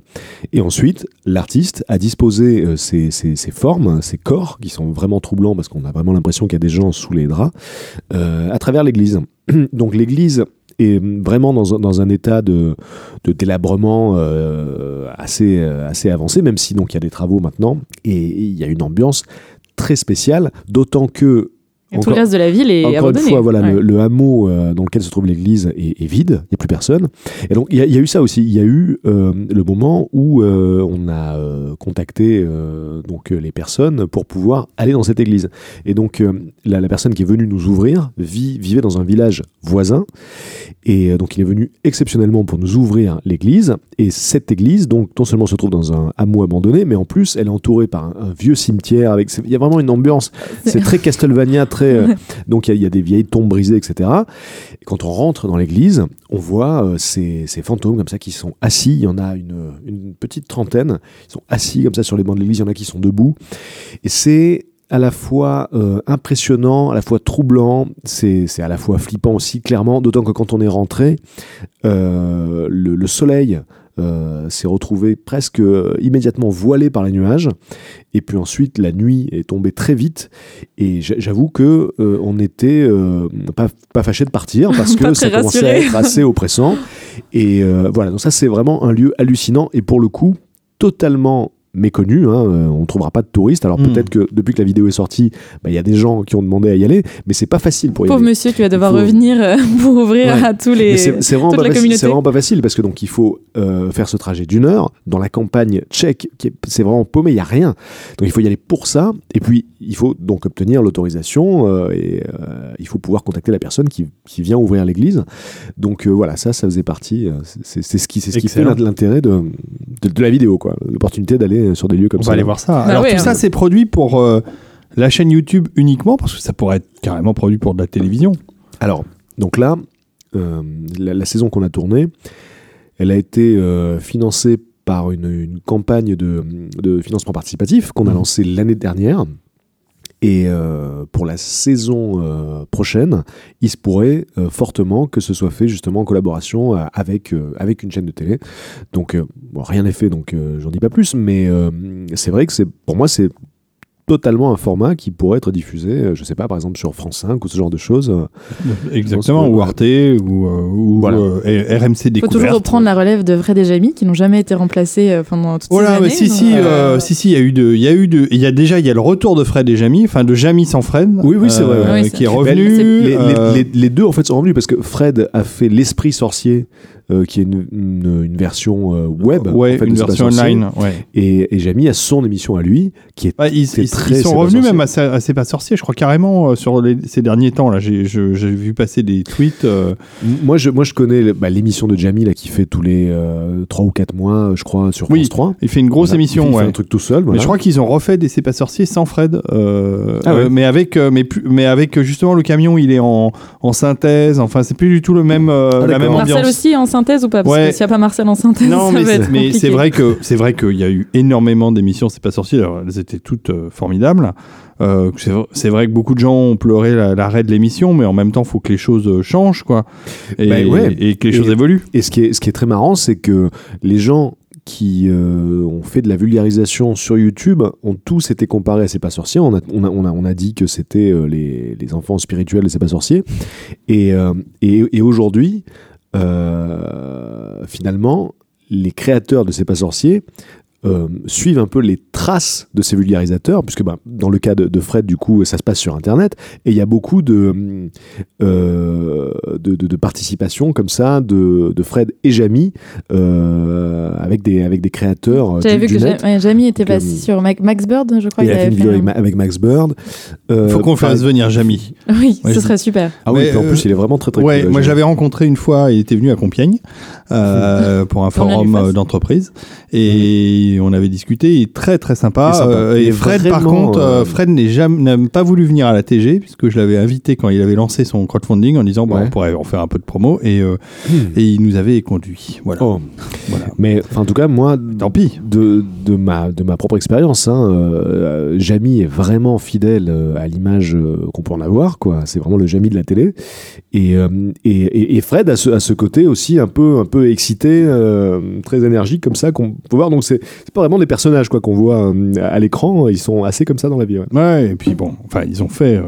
Et ensuite, l'artiste a disposé euh, ces, formes, ces corps, qui sont vraiment troublants parce qu'on a vraiment l'impression qu'il y a des gens sous les draps, euh, à travers l'église. Donc l'église est vraiment dans, un état de, délabrement euh, assez, assez avancé, même si donc il y a des travaux maintenant, et il y a une ambiance très spéciale, d'autant que Et tout le reste de la ville est Encore abandonné. une fois, voilà, Ouais. le, le hameau euh, dans lequel se trouve l'église est, est vide, il n'y a plus personne. Et donc, il y, a- il y a eu ça aussi. Il y a eu euh, le moment où euh, on a contacté donc, les personnes pour pouvoir aller dans cette église. Et donc, la, la personne qui est venue nous ouvrir vit, vivait dans un village voisin. Et donc, il est venu exceptionnellement pour nous ouvrir l'église. Et cette église, donc, non seulement se trouve dans un hameau abandonné, mais en plus, elle est entourée par un, un vieux cimetière. Avec, il y a vraiment une ambiance. C'est très Castlevania, très. Euh, donc, il y, a- il y a des vieilles tombes brisées, etc. Et quand on rentre dans l'église, on voit euh, ces, ces fantômes comme ça qui sont assis. Il y en a une, une petite trentaine. Ils sont assis comme ça sur les bancs de l'église. Il y en a qui sont debout. Et c'est à la fois euh, impressionnant, à la fois troublant, c'est c'est à la fois flippant aussi, clairement, d'autant que quand on est rentré, euh, le, le soleil euh, s'est retrouvé presque euh, immédiatement voilé par les nuages, et puis ensuite la nuit est tombée très vite, et j'a- j'avoue que euh, on était euh, pas, pas fâché de partir, parce que ça commençait à être assez oppressant, et voilà, donc ça c'est vraiment un lieu hallucinant, et pour le coup, totalement méconnu, hein, euh, on ne trouvera pas de touristes. Alors Hmm. peut-être que depuis que la vidéo est sortie, bah, il y a des gens qui ont demandé à y aller, mais c'est pas facile pour y Pauvre aller. monsieur qui va devoir faut- revenir euh, pour ouvrir Ouais. à tous les. C'est vraiment, vraiment pas facile parce que donc il faut euh, faire ce trajet d'une heure dans la campagne tchèque, qui est- c'est vraiment paumé, il y a rien. Donc il faut y aller pour ça, et puis il faut donc obtenir l'autorisation euh, et euh, il faut pouvoir contacter la personne qui, qui vient ouvrir l'église. Donc euh, voilà, ça, ça faisait partie. c'est c'est ce qui, c'est ce qui fait l'intérêt de, de, de la vidéo, quoi, l'opportunité d'aller sur des lieux comme On ça. va aller voir ça. Bah Alors ouais, tout hein. ça, c'est produit pour euh, la chaîne YouTube uniquement, parce que ça pourrait être carrément produit pour de la télévision. Alors, donc là, euh, la, la saison qu'on a tournée, elle a été euh, financée par une, une campagne de, de financement participatif qu'on a Mhm. lancée l'année dernière. Et euh, pour la saison euh, prochaine, il se pourrait euh, fortement que ce soit fait justement en collaboration avec, une chaîne de télé. Donc rien n'est fait, donc j'en dis pas plus, mais c'est vrai que pour moi c'est totalement un format qui pourrait être diffusé, euh, je sais pas, par exemple sur France 5 ou ce genre de choses. euh, Exactement, ou Arte, ou, euh, ou Voilà. euh, RMC Il faut Découverte. toujours reprendre la relève de Fred et Jamie qui n'ont jamais été remplacés pendant toutes Voilà, ces années. si, donc, si, euh, si, si, il y a eu de, il y a eu de, il y a déjà, il y a le retour de Fred et Jamie, enfin de Jamie sans Fred. Oui, oui, c'est vrai. Oui, qui est revenu. Mais les, les- les- les deux en fait sont revenus parce que Fred a fait l'esprit sorcier euh, qui est une, une- une version euh, web ouais, en fait, une C'est version sorcier. online. Ouais. et, et Jamie a son émission à lui qui est ils, C'est ils- très ils C'est sont pas revenus sorcier. même assez, assez pas sorcier, je crois carrément euh, sur les- ces derniers temps là. J'ai je- j'ai vu passer des tweets. euh, moi je moi je connais bah, l'émission de Jamie là qui fait tous les 3 ou 4 mois je crois sur Oui, France 3 il fait une grosse Voilà. émission. il fait ouais. un truc tout seul Mais je crois qu'ils ont refait des C'est pas sorcier sans Fred, euh, Ah ouais. euh, mais avec, euh, mais plus, mais avec euh, justement le camion, il est en, en synthèse. Enfin, c'est plus du tout le même, euh, Ah, la même Marcel ambiance. aussi en synthèse ou pas Parce Ouais. que s'il n'y a pas Marcel en synthèse, Non, ça mais va c'est, être mais c'est vrai que c'est vrai qu'il y a eu énormément d'émissions. C'est pas sorcier. alors, elles étaient toutes euh, formidables. Euh, c'est, vrai que beaucoup de gens ont pleuré la- l'arrêt de l'émission, mais en même temps, il faut que les choses euh, changent, quoi, et, Bah ouais. et que les Et- choses évoluent. Et ce qui est, ce qui est très marrant, c'est que les gens qui euh, ont fait de la vulgarisation sur YouTube ont tous été comparés à C'est pas sorcier. On a, on a, on a, on a dit que c'était euh, les, les enfants spirituels de C'est pas sorcier. Et, euh, et, et aujourd'hui, euh, finalement, les créateurs de C'est pas sorcier euh, suivent un peu les traces de ces vulgarisateurs, puisque bah, dans le cas de, de Fred, du coup, ça se passe sur Internet, et il y a beaucoup de, euh, de, de- de participation comme ça de, de Fred et Jamie euh, avec, des, avec des créateurs. euh, J'avais du- vu que net. Ouais, Jamie était passé euh, sur Mac- Max Bird, je crois. Qu'il il a fait avait une vidéo fait avec, Ma- avec Max Bird. Euh, Il faut qu'on pareil- fasse venir Jamie. Oui, Ouais, ce je- serait super. Ah oui, en plus, il est vraiment très très Ouais, cool. moi je l'avais rencontré une fois, il était venu à Compiègne euh, pour un forum euh, d'entreprise et on avait discuté, il est très très sympa. Euh, et Fred par contre, Fred n'est jamais n'a pas voulu venir à la TG puisque je l'avais invité quand il avait lancé son crowdfunding en disant Ouais. on pourrait en faire un peu de promo et, Hmm. et il nous avait conduit. Voilà. Oh. voilà. Mais en tout cas, moi, Tant pis. de, de, ma, de ma propre expérience, hein, Jamie est vraiment fidèle à l'image qu'on peut en avoir. quoi. C'est vraiment le Jamie de la télé. Et, et, et- et Fred a ce, a ce côté aussi un peu, un peu excité, euh, très énergique comme ça qu'on peut voir. Donc c'est c'est pas vraiment des personnages quoi qu'on voit euh, à l'écran. Ils sont assez comme ça dans la vie. ouais. Ouais, et puis bon, enfin, ils ont fait euh,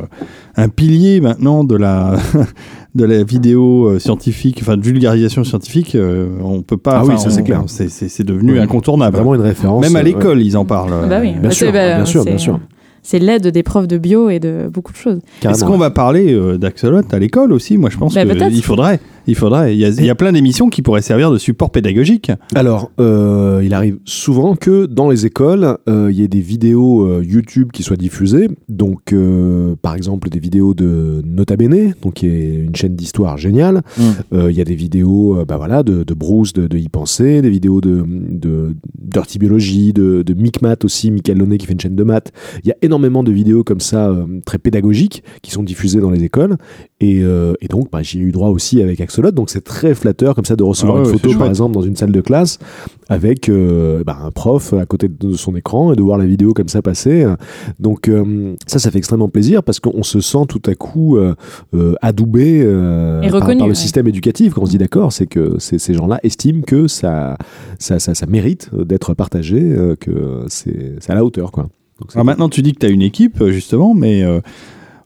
un pilier maintenant de la, de la vidéo euh, scientifique, enfin de vulgarisation scientifique. euh, on peut pas. Ah oui, ça, c'est clair. C'est c'est- c'est devenu Ouais. incontournable. Vraiment une référence. Même à euh, l'école, ils en parlent. Ah bah oui. Bien Bah, sûr, bah, bien sûr, c'est- bien sûr. c'est l'aide des profs de bio et de beaucoup de choses. Est-ce qu'on va parler euh, d'Axolot à l'école aussi? Moi, je pense Bah, qu'il faudrait. Il faudrait. Il y, a, il y a plein d'émissions qui pourraient servir de support pédagogique. Alors, euh, il arrive souvent que dans les écoles, euh, il y ait des vidéos euh, YouTube qui soient diffusées. Donc, euh, par exemple, des vidéos de Nota Bene, donc qui est une chaîne d'histoire géniale. Mm. Euh, il y a des vidéos, euh, bah voilà, de, de Bruce, de, de Y penser, des vidéos de, de Dirty Biology, de, de Micmat aussi, Michael Launay qui fait une chaîne de maths. Il y a énormément de vidéos comme ça, euh, très pédagogiques, qui sont diffusées dans les écoles. Et, euh, et donc, bah, j'y ai eu droit aussi avec Axolot. Donc, c'est très flatteur comme ça de recevoir Ah ouais, une photo, par exemple, dans une salle de classe avec euh, bah, un prof à côté de son écran et de voir la vidéo comme ça passer. Donc, euh, ça, ça fait extrêmement plaisir parce qu'on se sent tout à coup euh, euh, adoubé euh, Et par, reconnu, par le ouais. système éducatif. Quand on se dit d'accord, c'est que ces, ces gens-là estiment que ça, ça, ça, ça mérite d'être partagé, euh, que c'est à la hauteur. Quoi. Donc, Alors maintenant, tu dis que tu as une équipe, justement, mais euh,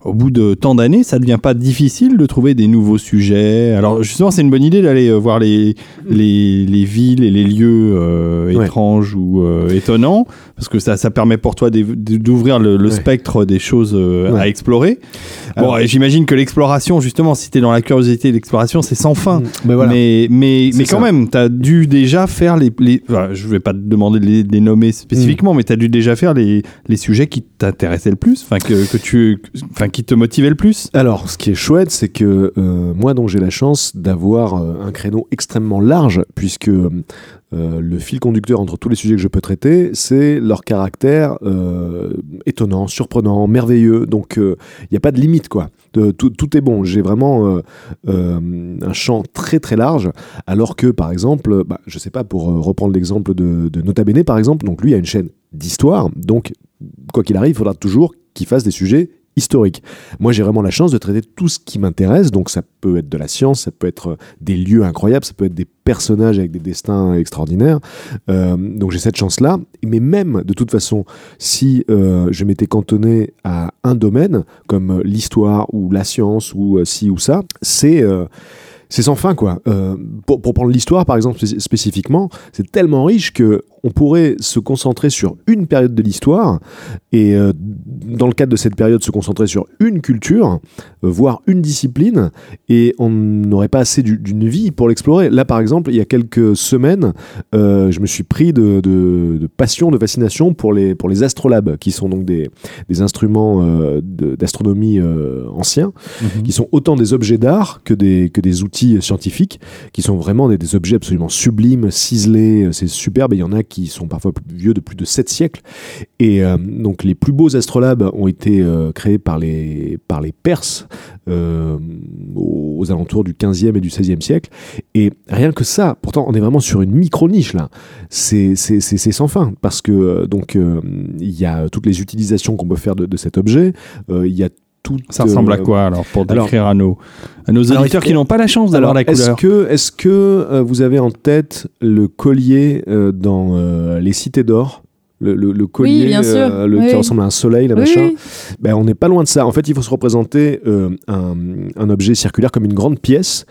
au bout de tant d'années, ça devient pas difficile de trouver des nouveaux sujets. Alors justement, c'est une bonne idée d'aller euh, voir les, les, les villes et les lieux euh, Ouais. étranges ou euh, étonnants, parce que ça, ça permet pour toi d'ouvrir le, le Ouais. spectre des choses euh, Ouais. à explorer. Alors- bon, j'imagine que l'exploration, justement, si tu es dans la curiosité de l'exploration, c'est sans fin. Mais voilà. Mais, mais, mais quand ça. même, tu as dû déjà faire les. les enfin, je vais pas te demander de les, de les nommer spécifiquement, mais tu as dû déjà faire les, les sujets qui t'intéressaient le plus, enfin, que, que tu, enfin, qui te motivaient le plus. Alors, ce qui est chouette, c'est que euh, moi, donc, j'ai la chance d'avoir euh, un créneau extrêmement large, puisque euh, le fil conducteur entre tous les sujets que je peux traiter, c'est leur caractère étonnant, surprenant, merveilleux. Donc, il n'y a pas de limite, quoi. Tout, est bon. J'ai vraiment un champ très très large, alors que, par exemple, bah, je sais pas, pour reprendre l'exemple de, de Nota Bene, par exemple, donc lui a une chaîne d'histoire, donc quoi qu'il arrive, il faudra toujours qu'il fasse des sujets historiques. Moi, j'ai vraiment la chance de traiter tout ce qui m'intéresse. Donc, ça peut être de la science, ça peut être euh, des lieux incroyables, ça peut être des personnages avec des destins extraordinaires. Euh, donc, j'ai cette chance-là. Mais même, de toute façon, si euh, je m'étais cantonné à un domaine, comme l'histoire ou la science ou ci ou ça, c'est... c'est sans fin, quoi. Pour, pour prendre l'histoire, par exemple, spéc- spécifiquement, c'est tellement riche que on pourrait se concentrer sur une période de l'histoire et, euh, dans le cadre de cette période, se concentrer sur une culture, euh, voire une discipline, et on n'aurait pas assez du- d'une vie pour l'explorer. Là, par exemple, il y a quelques semaines, euh, je me suis pris de, de- de passion, de fascination pour les, pour les astrolabes, qui sont donc des, des instruments d'astronomie anciens, qui sont autant des objets d'art que des, que des outils scientifiques, qui sont vraiment des, des objets absolument sublimes, ciselés, c'est superbe, et il y en a qui sont parfois plus vieux de plus de 7 siècles. Et euh, donc les plus beaux astrolabes ont été euh, créés par les, par les Perses euh, aux, alentours du 15e et du 16e siècle. Et rien que ça, pourtant on est vraiment sur une micro-niche là, c'est sans fin, parce que donc il y a toutes les utilisations qu'on peut faire de, de cet objet, il y a tout... Ça ressemble à quoi alors pour alors- décrire à nos, à nos Alors, auditeurs qui n'ont pas la chance d'avoir la est-ce couleur que, est-ce que euh, vous avez en tête le collier euh, dans euh, les cités d'or? Le, le- le collier bien sûr. euh, le, Oui, qui oui. ressemble à un soleil, là, Oui, machin. oui. Ben, on n'est pas loin de ça. En fait, il faut se représenter euh, un, un objet circulaire comme une grande pièce.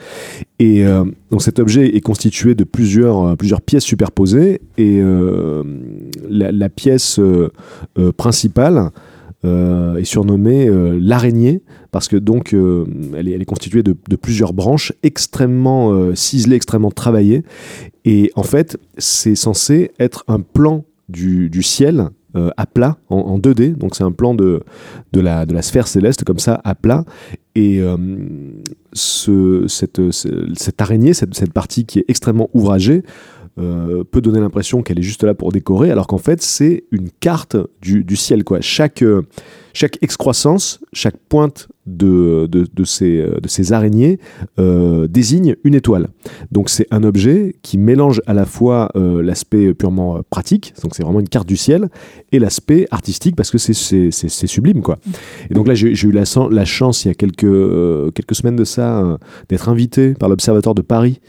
Et euh, donc cet objet est constitué de plusieurs, euh, plusieurs pièces superposées. Et euh, la, la pièce euh, euh, principale euh, est surnommée euh, l'araignée parce que donc euh, elle, est, constituée de, plusieurs branches extrêmement ciselées, extrêmement travaillées. Et en fait, c'est censé être un plan du, ciel à plat, en, en 2D. Donc c'est un plan de, de, la, de la sphère céleste comme ça, à plat. Et ce, cette, ce- cette araignée, cette, cette partie qui est extrêmement ouvragée, euh, peut donner l'impression qu'elle est juste là pour décorer, alors qu'en fait c'est une carte du, du ciel. Quoi. Chaque, euh, chaque excroissance, chaque pointe de, de, de ces, de ces araignées euh, désigne une étoile. Donc c'est un objet qui mélange à la fois euh, l'aspect purement euh, pratique, donc c'est vraiment une carte du ciel, et l'aspect artistique parce que c'est- sublime. quoi. Et donc là j'ai eu la, chance il y a quelques, euh, quelques semaines de ça d'être invité par l'Observatoire de Paris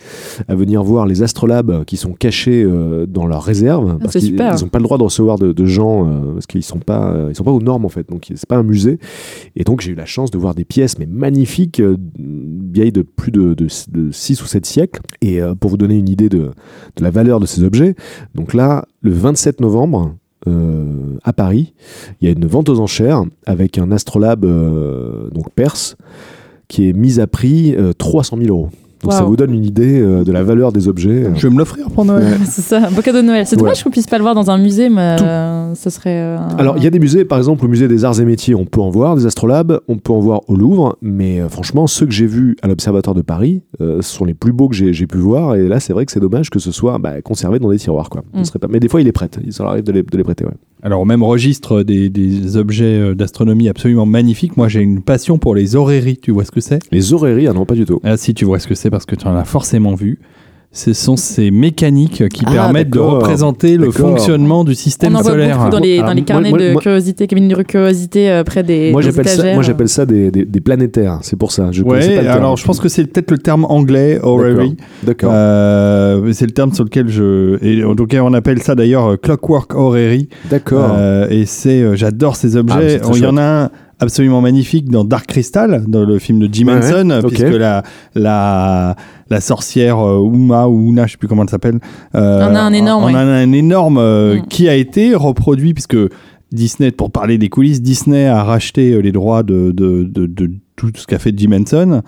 à venir voir les astrolabes qui sont cachés dans leur réserve parce c'est qu'ils n'ont pas le droit de recevoir de, gens parce qu'ils sont pas ils sont pas aux normes en fait donc c'est pas un musée et donc j'ai eu la chance de voir des pièces mais magnifiques euh, vieilles de plus de, de, 6 ou 7 siècles et euh, pour vous donner une idée de, la valeur de ces objets donc là le 27 novembre euh, à Paris, il y a une vente aux enchères avec un astrolabe donc perse qui est mise à prix euh, 300 000 euros. Donc ça vous donne une idée euh, de la valeur des objets. Je vais me l'offrir pour Noël. Ouais. C'est ça, un beau cadeau de Noël. C'est Ouais. dommage qu'on puisse pas le voir dans un musée, mais Tout. euh, ce serait. euh, Alors, il y a des musées, par exemple, au musée des Arts et Métiers, on peut en voir, des astrolabes, on peut en voir au Louvre, mais euh, franchement, ceux que j'ai vus à l'Observatoire de Paris euh, ce sont les plus beaux que j'ai pu voir, et là, c'est vrai que c'est dommage que ce soit bah, conservé dans des tiroirs. Quoi. Mm. serait pas... Mais des fois, il est prêt, il leur arrive de les, de les prêter. Ouais. Alors, au même registre des, des objets euh, d'astronomie absolument magnifiques, moi j'ai une passion pour les oreilleries. Tu vois ce que c'est? Les oreilleries, ah non, pas du tout. Ah, si tu vois ce que c'est parce que tu en as forcément vu. Ce sont ces mécaniques qui Ah, permettent de représenter le fonctionnement du On système en voit solaire. beaucoup dans les, Alors, dans les moi- carnets moi- de moi- curiosité, cabines de curiosité euh, près des, Moi, j'appelle ça, étagères. moi, j'appelle ça des, des, des planétaires, c'est pour ça. Je connaissais Ouais, pas le terme. alors je pense que c'est peut-être le terme anglais, orrery. D'accord. Euh, c'est le terme sur lequel je. Et en tout cas, on appelle ça d'ailleurs euh, Clockwork Orrery. D'accord. Euh, et c'est, j'adore ces Ah, objets. Il y en a un absolument magnifique dans Dark Crystal, dans le film de Jim Ouais, Henson, puisque la, la, la sorcière euh, Uma ou Una, je sais plus comment elle s'appelle. euh, On a un énorme, On a un énorme euh, Mm. qui a été reproduit, puisque Disney, pour parler des coulisses, Disney a racheté euh, les droits de, de, de, de tout ce qu'a fait Jim Henson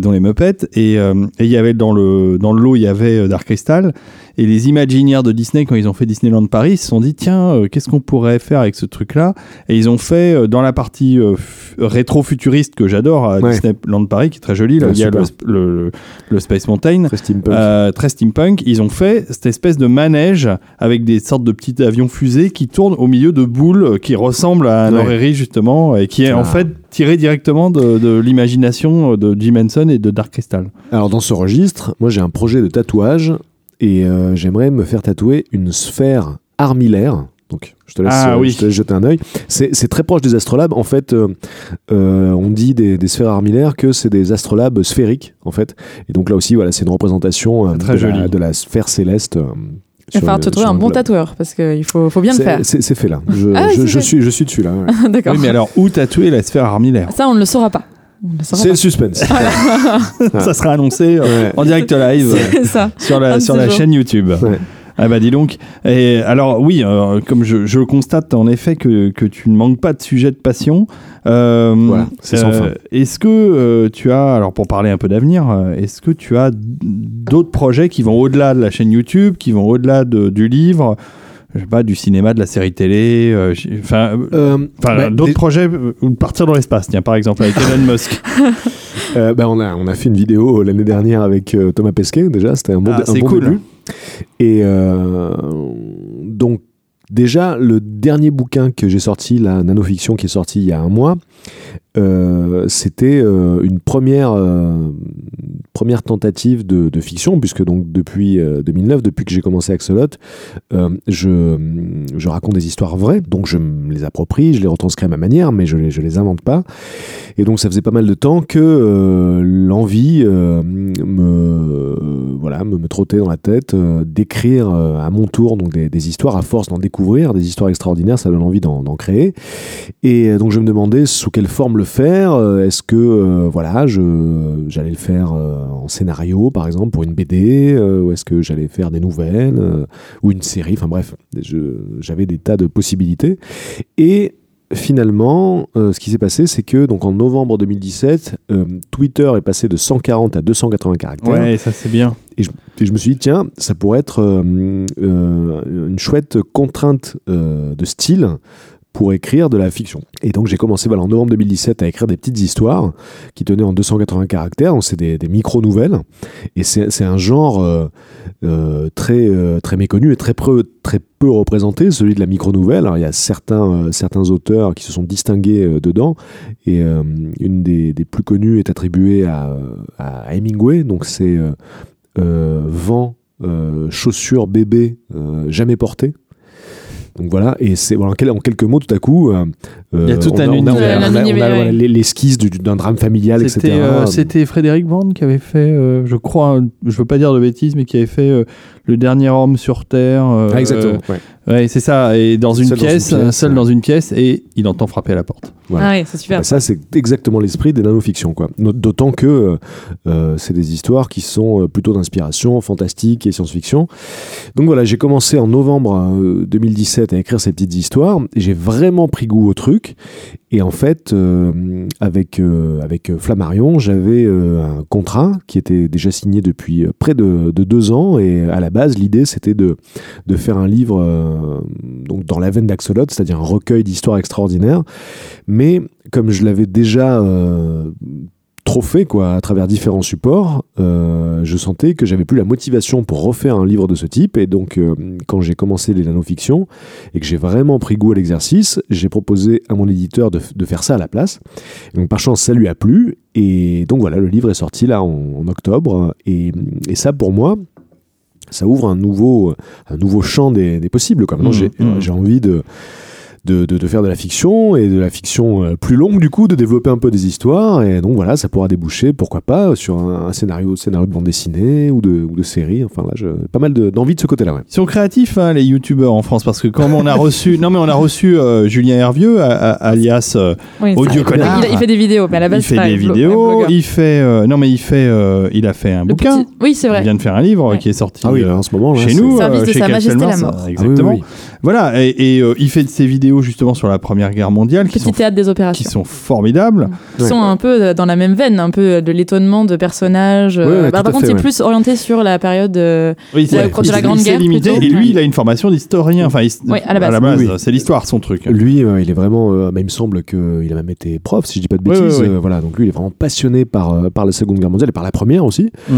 dans les Muppets. Et euh, et il y avait dans le, dans le lot, il y avait euh, Dark Crystal. Et les Imagineers de Disney, quand ils ont fait Disneyland Paris, ils se sont dit tiens, euh, qu'est-ce qu'on pourrait faire avec ce truc-là? Et ils ont fait euh, dans la partie euh, rétro-futuriste que j'adore à Ouais. Disneyland Paris, qui est très jolie, là, il y a le, le, Space Mountain. Très steampunk. Euh, très steampunk, ils ont fait cette espèce de manège avec des sortes de petits avions fusées qui tournent au milieu de boules euh, qui ressemblent à un Ouais. justement et qui est Ah. en fait tiré directement de, de l'imagination de Jim Henson et de Dark Crystal. Alors dans ce registre, moi j'ai un projet de tatouage et euh, j'aimerais me faire tatouer une sphère armillaire. Donc je te laisse, Ah euh, oui. je te laisse jeter un œil. C'est très proche des astrolabes. En fait, euh, euh, on dit des, des sphères armillaires que c'est des astrolabes sphériques en fait. Et donc là aussi, voilà, c'est une représentation euh, Très de, la, de la sphère céleste. Il va sur falloir le- te trouver un bon globe. tatoueur parce qu'il faut, faut bien le faire. C'est fait là. Je, Ah, je- c'est je fait. suis, je suis dessus là. ouais. D'accord. Oui, mais alors où tatouer la sphère armillaire? Ça, on ne le saura pas. C'est le suspense. Ça sera annoncé euh, Ouais. en direct live sur la, sur la chaîne YouTube. Ah bah dis donc. Et alors oui, euh, comme je, je constate en effet que, que tu ne manques pas de sujet de passion. euh, Voilà, c'est sans fin. Est-ce que euh, tu as, alors pour parler un peu d'avenir, euh, est-ce que tu as d'autres projets qui vont au-delà de la chaîne YouTube, qui vont au-delà de- du livre, je sais pas, du cinéma, de la série télé, euh, enfin, euh, Euh, bah, d'autres des- projets euh, ou partir dans l'espace, tiens par exemple avec Elon Musk. Euh, bah, on, a, on a fait une vidéo l'année dernière avec euh, Thomas Pesquet, déjà, c'était un bon, Ah, un bon cool. début. Et euh, donc, déjà, le dernier bouquin que j'ai sorti, la nanofiction qui est sorti il y a un mois, euh, c'était euh, une première, première tentative de, de fiction, puisque donc depuis euh, 2009, depuis que j'ai commencé Axolot, je, je raconte des histoires vraies, donc je me les approprie, je les retranscris à ma manière, mais je les, les invente pas. Et donc ça faisait pas mal de temps que l'envie me, voilà, me, me trottait dans la tête euh, d'écrire euh, à mon tour donc des, histoires, à force d'en découvrir, des histoires extraordinaires, ça donne envie d'en créer. Et euh, donc je me demandais sous quelle forme le faire. Est-ce que voilà, je j'allais le faire en scénario par exemple pour une BD, ou est-ce que j'allais faire des nouvelles ou une série. Enfin bref, j'avais des tas de possibilités. Et finalement, euh, ce qui s'est passé, c'est que donc en novembre 2017, euh, Twitter est passé de 140 à 280 caractères. ouais, ça c'est bien. Et je me suis dit, tiens, ça pourrait être euh, une chouette contrainte de style pour écrire de la fiction. Et donc j'ai commencé en novembre 2017 à écrire des petites histoires qui tenaient en 280 caractères, c'est des, micro-nouvelles. Et c'est un genre euh, euh, très, euh, très méconnu et très peu, représenté, celui de la micro-nouvelle. Il y a certains, auteurs qui se sont distingués dedans, et une des, plus connues est attribuée à, à Hemingway, donc c'est Vent, chaussures bébé, jamais portées. Donc voilà, et c'est voilà, en, quel- en quelques mots, tout à coup, euh, Il y a tout on un on univers. on a- on a- Un univers, voilà, ouais. les- l'esquisse du- d'un drame familial, C'était etc. euh, c'était Frédéric Bande qui avait fait, euh, je crois, je veux pas dire de bêtises, mais qui avait fait euh, le dernier homme sur Terre. euh, Ah, exactement. ouais. Ouais, c'est ça. Et dans une dans pièce, pièce, seul ouais. dans une pièce. Et il entend frapper à la porte. Voilà. Ah oui, c'est super. Bah, ça, c'est exactement l'esprit des nanofictions. quoi. D'autant que euh, euh, c'est des histoires qui sont euh, plutôt d'inspiration fantastique et science-fiction. Donc voilà, j'ai commencé en novembre euh, 2017 à écrire ces petites histoires. J'ai vraiment pris goût au truc. Et en fait, euh, avec, euh, avec Flammarion, j'avais euh, un contrat qui était déjà signé depuis près de, de deux ans. Et à la base, l'idée, c'était de, de faire un livre euh, donc dans la veine d'Axolot, c'est-à-dire un recueil d'histoires extraordinaires. Mais comme je l'avais déjà euh, trop fait quoi, à travers différents supports, euh, je sentais que j'avais plus la motivation pour refaire un livre de ce type. Et donc, euh, quand j'ai commencé les nanofictions et que j'ai vraiment pris goût à l'exercice, j'ai proposé à mon éditeur de, de faire ça à la place. Et donc, par chance, ça lui a plu. Et donc, voilà, le livre est sorti là en, en octobre. Et, et ça, pour moi, ça ouvre un nouveau, un nouveau champ des, des possibles. Quoi. Maintenant, Mmh, j'ai mmh. j'ai envie de, de, de, de faire de la fiction et de la fiction euh, plus longue, du coup, de développer un peu des histoires. Et donc, voilà, ça pourra déboucher, pourquoi pas, sur un, un scénario, scénario de bande dessinée ou de, ou de série. Enfin, là, j'ai pas mal de- d'envie de, ce côté-là. Ouais. Ils sont créatifs, hein, les youtubeurs en France, parce que quand on a reçu, non mais on a reçu euh, Julien Hervieux, alias euh, Oui, Audio connard. Il, il fait des vidéos, mais à la base, il fait c'est pas des vidéos, il fait, euh, non mais il fait, euh, il a fait un Le bouquin. petit- Oui, c'est Il vrai. vient de faire un livre Ouais. qui est sorti Ah oui, là, en ce moment, là, chez nous, Service euh, de chez Sa Majesté la Mort. Ah oui, Exactement. oui. Voilà, et, et, euh, il fait ces vidéos justement sur la Première Guerre mondiale qui sont, théâtre des qui opérations. sont formidables. Qui Ouais. sont un peu dans la même veine, un peu de l'étonnement de personnages. Ouais, euh, ouais, bah, par contre, fait, c'est ouais. plus orienté sur la période. euh, Oui, de la Grande Guerre, limité, plutôt. et lui, il a une formation d'historien. Enfin, à la base. Oui. c'est l'histoire son truc. Lui, euh, il est vraiment. euh, bah, il me semble qu'il a même été prof, si je dis pas de Ouais, bêtises. ouais, ouais. Euh, voilà, donc lui, il est vraiment passionné par, euh, par la Seconde Guerre mondiale et par la Première aussi. Mm.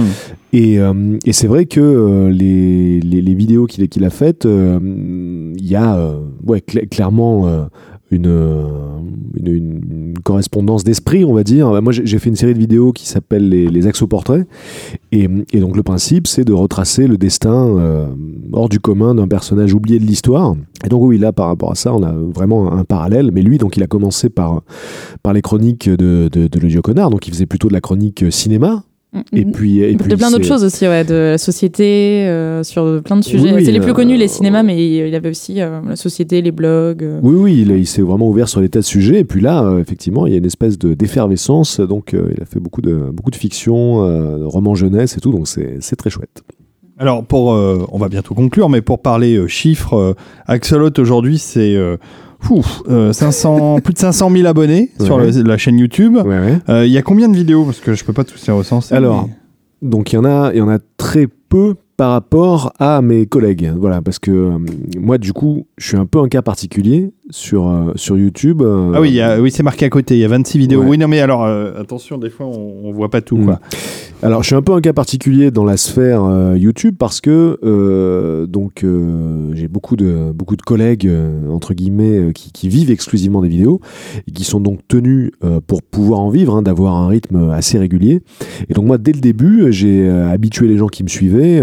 Et, euh, et c'est vrai que euh, les, vidéos qu'il a faites, euh, il y a clairement une, correspondance d'esprit, on va dire. Moi, j'ai fait une série de vidéos qui s'appelle les, les exoportraits. Et, et donc, le principe, c'est de retracer le destin hors du commun d'un personnage oublié de l'histoire. Et donc, oui, là, par rapport à ça, on a vraiment un, parallèle. Mais lui, donc, il a commencé par, les chroniques de, de, de l'audio connard. Donc, il faisait plutôt de la chronique cinéma. Et puis, et puis de plein d'autres choses aussi, ouais, de la société, euh, sur plein de sujets. Oui, c'est les euh, plus connus, les cinémas, mais il il avait aussi euh, la société, les blogs. euh. Oui, oui, il, il s'est vraiment ouvert sur les tas de sujets. Et puis là, euh, effectivement, il y a une espèce de d'effervescence. Donc, euh, il a fait beaucoup de, beaucoup de fiction, euh, de romans jeunesse et tout. Donc, c'est c'est très chouette. Alors, pour, euh, on va bientôt conclure, mais pour parler euh, chiffres, euh, Axolot aujourd'hui, c'est euh, ouf, euh, 500, plus de 500 000 abonnés sur le- la chaîne YouTube. Ouais, ouais. Euh, Il y a combien de vidéos? Parce que je peux pas tous les recenser. Alors, mais- Donc, il y, en a, il y en a très peu par rapport à mes collègues. Voilà, parce que euh, moi, du coup, je suis un peu un cas particulier sur, euh, sur YouTube. euh, Ah oui, il y a- oui c'est marqué à côté, il y a 26 vidéos. Ouais. Oui, non, mais alors, euh, attention, des fois, on, on voit pas tout. Mm. Quoi. Alors, je suis un peu un cas particulier dans la sphère euh, YouTube parce que euh, donc euh, j'ai beaucoup de beaucoup de collègues entre guillemets qui, vivent exclusivement des vidéos et qui sont donc tenus pour pouvoir en vivre, hein, d'avoir un rythme assez régulier. Et donc moi, dès le début, j'ai habitué les gens qui me suivaient.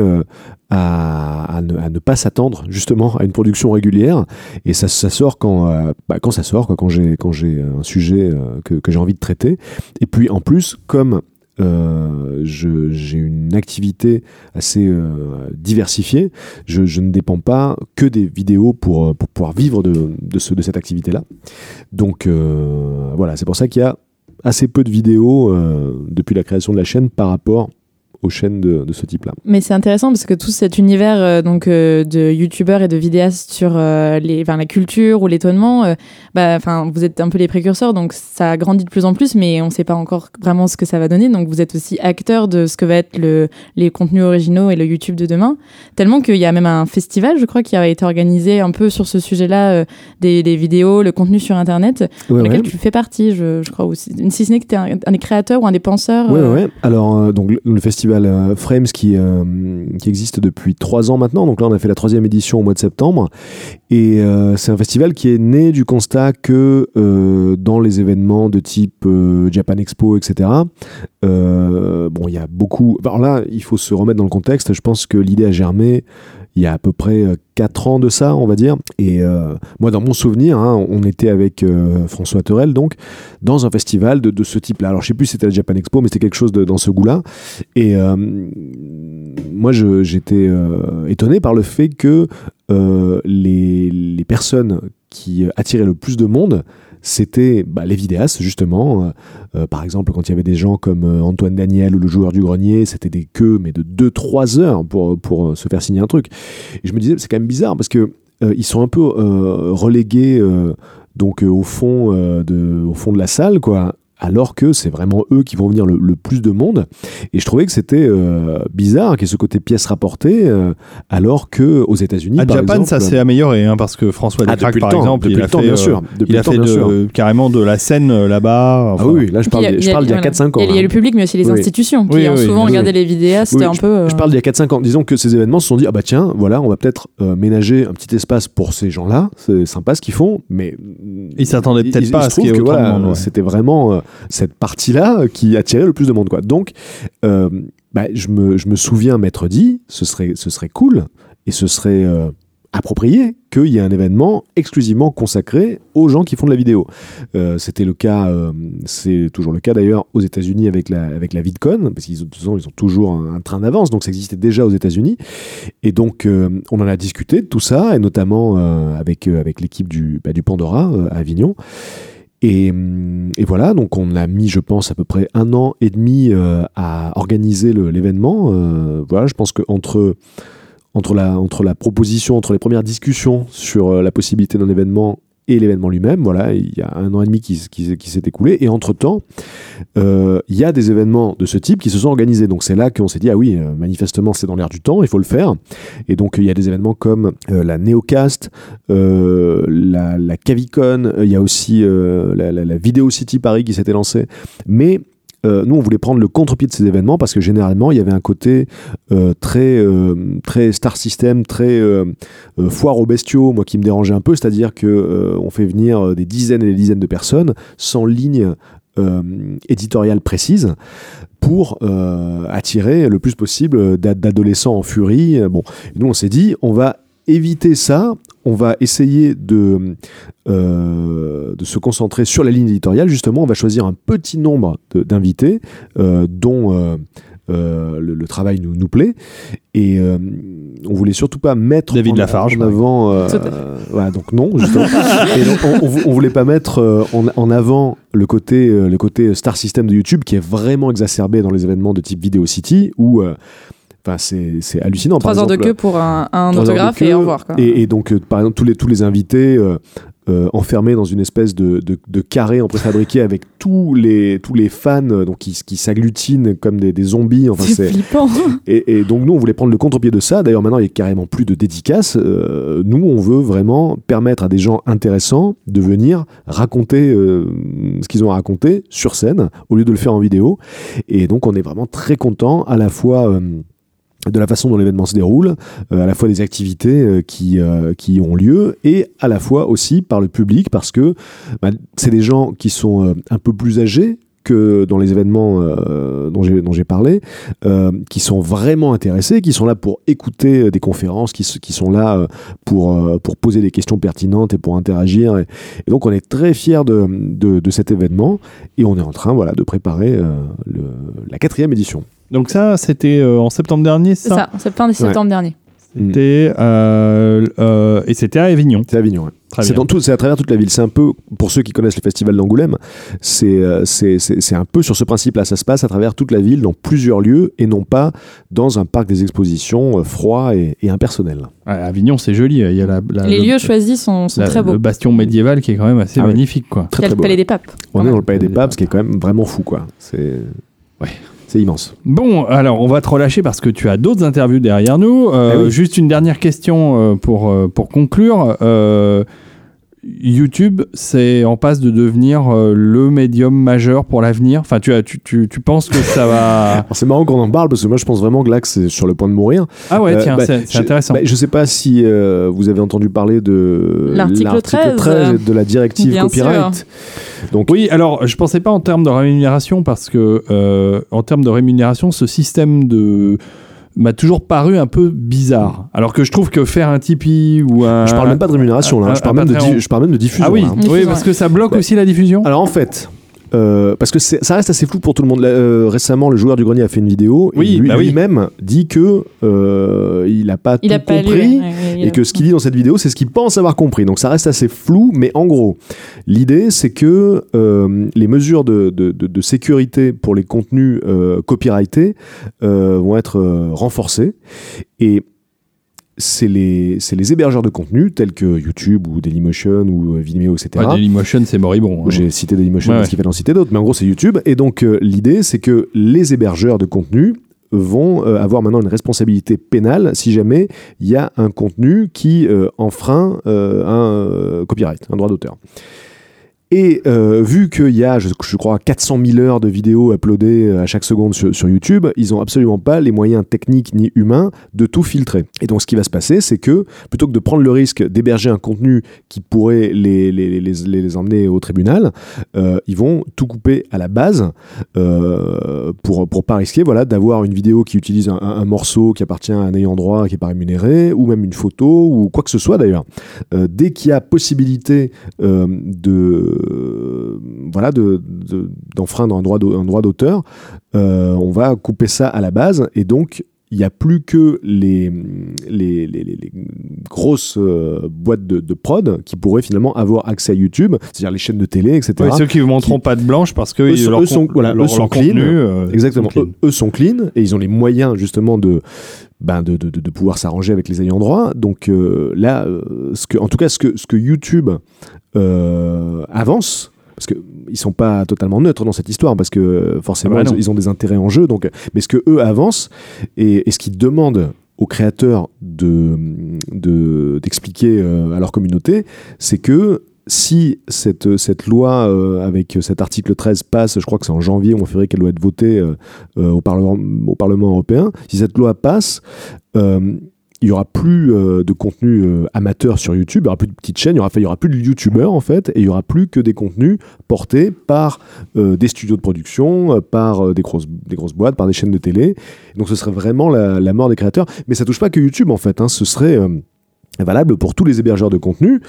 à, ne, pas s'attendre justement à une production régulière et ça, sort quand, bah, quand ça sort quand j'ai quand j'ai un sujet que j'ai envie de traiter et puis en plus comme euh, j'ai une activité assez euh, diversifiée. Je, ne dépends pas que des vidéos pour, euh, pour pouvoir vivre de, de, ce, de cette activité-là. Donc voilà, c'est pour ça qu'il y a assez peu de vidéos depuis la création de la chaîne par rapport aux chaînes de, de ce type-là. Mais c'est intéressant parce que tout cet univers euh, donc euh, de youtubeurs et de vidéastes sur euh, les, la culture ou l'étonnement, bah, vous êtes un peu les précurseurs, donc ça grandit de plus en plus, mais on ne sait pas encore vraiment ce que ça va donner. Donc vous êtes aussi acteur de ce que va être le, les contenus originaux et le YouTube de demain. Tellement qu'il y a même un festival, je crois, qui a été organisé un peu sur ce sujet-là, des, des vidéos, le contenu sur Internet, Ouais, dans lequel ouais. tu fais partie, je, je crois aussi. Si ce n'est que tu es un, un des créateurs ou un des penseurs. Euh, ouais. Alors, donc, le, le festival euh, Frames qui, euh, qui existe depuis trois ans maintenant. Donc là, on a fait la troisième édition au mois de septembre. Et euh, c'est un festival qui est né du constat que dans les événements de type Japan Expo, etc., bon, il y a beaucoup. Alors là, il faut se remettre dans le contexte. Je pense que l'idée a germé il y a à peu près 4 ans de ça, on va dire. Et euh, moi, dans mon souvenir, hein, on était avec euh, François Terrel, donc, dans un festival de, ce type-là. Alors, je sais plus si c'était la Japan Expo, mais c'était quelque chose dans ce goût-là. Et euh, moi, j'étais euh, étonné par le fait que euh, les, personnes qui attirait le plus de monde, c'était bah, les vidéastes, justement. Euh, euh, par exemple, quand il y avait des gens comme euh, Antoine Daniel ou le joueur du grenier, c'était des queues, mais de 2-3 heures pour, pour se faire signer un truc. Et je me disais, c'est quand même bizarre parce que ils sont un peu relégués donc au fond de au fond de la salle quoi alors que c'est vraiment eux qui vont venir le, plus de monde. Et je trouvais que c'était euh, bizarre qu'il y ait ce côté pièce rapportée, euh, alors que aux États-Unis, à Japan, ça s'est amélioré, hein, parce que François ah, Descraques, par exemple, il a fait, bien sûr. il a fait carrément de la scène euh, là-bas. ah oui, là je parle, d'il y a, 4-5 ans. Il y a le public, mais aussi les institutions qui ont souvent regardé les vidéos. C'était un peu. Je parle d'il y a 4-5 ans. Disons que ces événements se sont dit ah bah tiens, voilà, on va peut-être ménager un petit espace pour ces gens-là. C'est sympa ce qu'ils font, mais ils s'attendaient peut-être pas à ce qu'il y ait C'était vraiment cette partie-là qui attirait le plus de monde. Quoi. Donc, euh, bah, je, me, souviens m'être dit, ce serait, cool et ce serait euh, approprié qu'il y ait un événement exclusivement consacré aux gens qui font de la vidéo. Euh, c'était le cas, c'est toujours le cas d'ailleurs aux États-Unis avec la, VidCon, parce qu'ils ont, toujours un, train d'avance, donc ça existait déjà aux États-Unis. Et donc, on en a discuté de tout ça, et notamment avec, avec l'équipe du, bah, du Pandora à Avignon. Et, voilà, donc on a mis, je pense, à peu près un an et demi euh, à organiser l'événement. Euh, voilà, je pense qu'entre entre la, entre la proposition, entre les premières discussions sur euh, la possibilité d'un événement et l'événement lui-même. Voilà, il y a un an et demi qui, s'est écoulé. Et entre-temps, euh, il y a des événements de ce type qui se sont organisés. Donc c'est là qu'on s'est dit, ah oui, euh, manifestement c'est dans l'air du temps, il faut le faire. Et donc il y a des événements comme euh, la Neocast, la, la, Cavicon, il y a aussi la, la, la Video City Paris qui s'était lancée. Mais euh, nous, on voulait prendre le contre-pied de ces événements parce que généralement, il y avait un côté euh, très, euh, très star system, très foire aux bestiaux, moi qui me dérangeait un peu, c'est-à-dire que on fait venir des dizaines et des dizaines de personnes sans ligne éditoriale précise pour attirer le plus possible d'adolescents en furie. Bon, nous on s'est dit, on va éviter ça, on va essayer de, euh, de se concentrer sur la ligne éditoriale. Justement, on va choisir un petit nombre d'invités euh, dont euh, le, travail nous, nous plaît. Et on voulait surtout pas mettre David en, Lafarge, en avant. voilà, donc non, justement. Et donc, on, on, voulait pas mettre en, en, avant le côté, le côté star system de YouTube qui est vraiment exacerbé dans les événements de type Video City où Enfin, c'est hallucinant. Trois heures de queue pour un, autographe et au revoir. Et, donc, euh, par exemple, tous les, tous les invités euh, euh, enfermés dans une espèce de, de, carré en préfabriqué avec tous les, tous les fans donc, qui, qui s'agglutinent comme des, des, zombies. Enfin, c'est flippant. Et, et, donc, nous, on voulait prendre le contre-pied de ça. D'ailleurs, maintenant, il n'y a carrément plus de dédicaces. nous, on veut vraiment permettre à des gens intéressants de venir raconter ce qu'ils ont à raconter sur scène au lieu de le faire en vidéo. Et donc, on est vraiment très content à la fois de la façon dont l'événement se déroule, euh, à la fois des activités euh, qui, euh, qui ont lieu et à la fois aussi par le public parce que bah, c'est des gens qui sont un peu plus âgés que dans les événements dont j'ai parlé, qui sont vraiment intéressés, qui sont là pour écouter des conférences, qui, sont là pour, pour poser des questions pertinentes et pour interagir. Et, donc on est très fiers de, de, cet événement et on est en train voilà, de préparer la quatrième édition. Donc ça, c'était euh, en septembre dernier, ça C'est ça, en septembre, septembre dernier. C'était euh, euh, et c'était à Avignon. C'est Avignon. Ouais. C'est dans tout, c'est à travers toute la ville. C'est un peu pour ceux qui connaissent le festival d'Angoulême, c'est c'est c'est un peu sur ce principe-là. Ça se passe à travers toute la ville, dans plusieurs lieux, et non pas dans un parc des expositions froid et, impersonnel. Avignon, c'est joli. Il y a la, les lieux choisis sont, sont très beaux. Le bastion médiéval qui est quand même assez ah magnifique, quoi. Très, il y a le Palais des Papes. On est dans le Palais des Papes, ce qui est quand même vraiment fou, quoi. C'est ouais. C'est immense. Bon, alors on va te relâcher parce que tu as d'autres interviews derrière nous. Euh, ah juste une dernière question euh, pour, euh, pour conclure. YouTube, c'est en passe de devenir le médium majeur pour l'avenir. Enfin, tu, as, tu, tu, tu, penses que ça va. c'est marrant qu'on en parle parce que moi je pense vraiment que là c'est sur le point de mourir. Ah ouais, tiens, bah, c'est intéressant. Bah, je sais pas si vous avez entendu parler de l'article 13, 13, de la directive copyright. Donc oui, alors je pensais pas en termes de rémunération parce que euh, en termes de rémunération, ce système de m'a toujours paru un peu bizarre. Alors que je trouve que faire un Tipeee ou un. Je parle même pas de rémunération là, je, parle même de je, parle même de diffusion. Ah oui, hein. oui parce que ça bloque aussi la diffusion. Alors en fait, Euh, parce que c'est- ça reste assez flou pour tout le monde. Là, euh, récemment, le joueur du grenier a fait une vidéo Oui, et lui- bah oui. lui-même dit que euh, il n'a pas Il tout a pas lu. compris et que ce qu'il dit dans cette vidéo, c'est ce qu'il pense avoir compris. Donc ça reste assez flou, mais en gros, l'idée c'est que euh, les mesures de, de- de- de sécurité pour les contenus euh, copyrightés euh, vont être euh, renforcées et c'est les, les hébergeurs de contenu tels que YouTube ou Dailymotion ou euh, Vimeo, etc. Ouais, Dailymotion, c'est moribond. hein. J'ai cité Dailymotion Ouais, parce qu'il fallait en citer d'autres, mais en gros c'est YouTube. Et donc euh, l'idée c'est que les hébergeurs de contenu vont euh, avoir maintenant une responsabilité pénale si jamais il y a un contenu qui euh, enfreint un copyright, un droit d'auteur. Et euh, vu qu'il y a, je, je crois, 400 000 heures de vidéos uploadées euh, à chaque seconde sur, YouTube, ils n'ont absolument pas les moyens techniques ni humains de tout filtrer. Et donc ce qui va se passer, c'est que plutôt que de prendre le risque d'héberger un contenu qui pourrait les, les, les, les- emmener au tribunal, euh, ils vont tout couper à la base pour pour pas risquer voilà d'avoir une vidéo qui utilise un, morceau qui appartient à un ayant droit qui est pas rémunéré ou même une photo ou quoi que ce soit d'ailleurs dès qu'il y a possibilité euh, de euh, voilà de de- d'enfreindre un droit d'auteur euh, on va couper ça à la base et donc il n'y a plus que les, les, les- grosses euh, boîtes de, de prod qui pourraient finalement avoir accès à YouTube, c'est-à-dire les chaînes de télé, etc. Ouais, ceux qui ne montreront pas de blanche parce que Eux sont- leur voilà, leur- eux sont leur clean. contenu, euh, Exactement. sont clean. Eux, eux sont clean et ils ont les moyens justement de, ben de, de, de- pouvoir s'arranger avec les ayants droit. Donc euh, là, euh, ce que, en tout cas, ce que, ce que YouTube euh, avance, parce que ils sont pas totalement neutres dans cette histoire, parce que forcément Ah bah ils, ils ont des intérêts en jeu. Donc, mais ce que eux avancent et, et ce qu'ils demandent aux créateurs de de- d'expliquer à leur communauté, c'est que si cette, cette loi euh, avec cet article 13 passe, je crois que c'est en janvier ou en février qu'elle doit être votée euh, euh, au, Parlement, européen, si cette loi passe, euh, il y aura plus euh, de contenu euh, amateur sur YouTube, il y aura plus de petites chaînes, il y aura, plus de youtubeurs en fait, et il y aura plus que des contenus portés par euh, des studios de production, euh, par euh, des, grosses, des grosses boîtes, par des chaînes de télé. Donc ce serait vraiment la, mort des créateurs. Mais ça touche pas que YouTube en fait, hein, ce serait euh, valable pour tous les hébergeurs de contenu.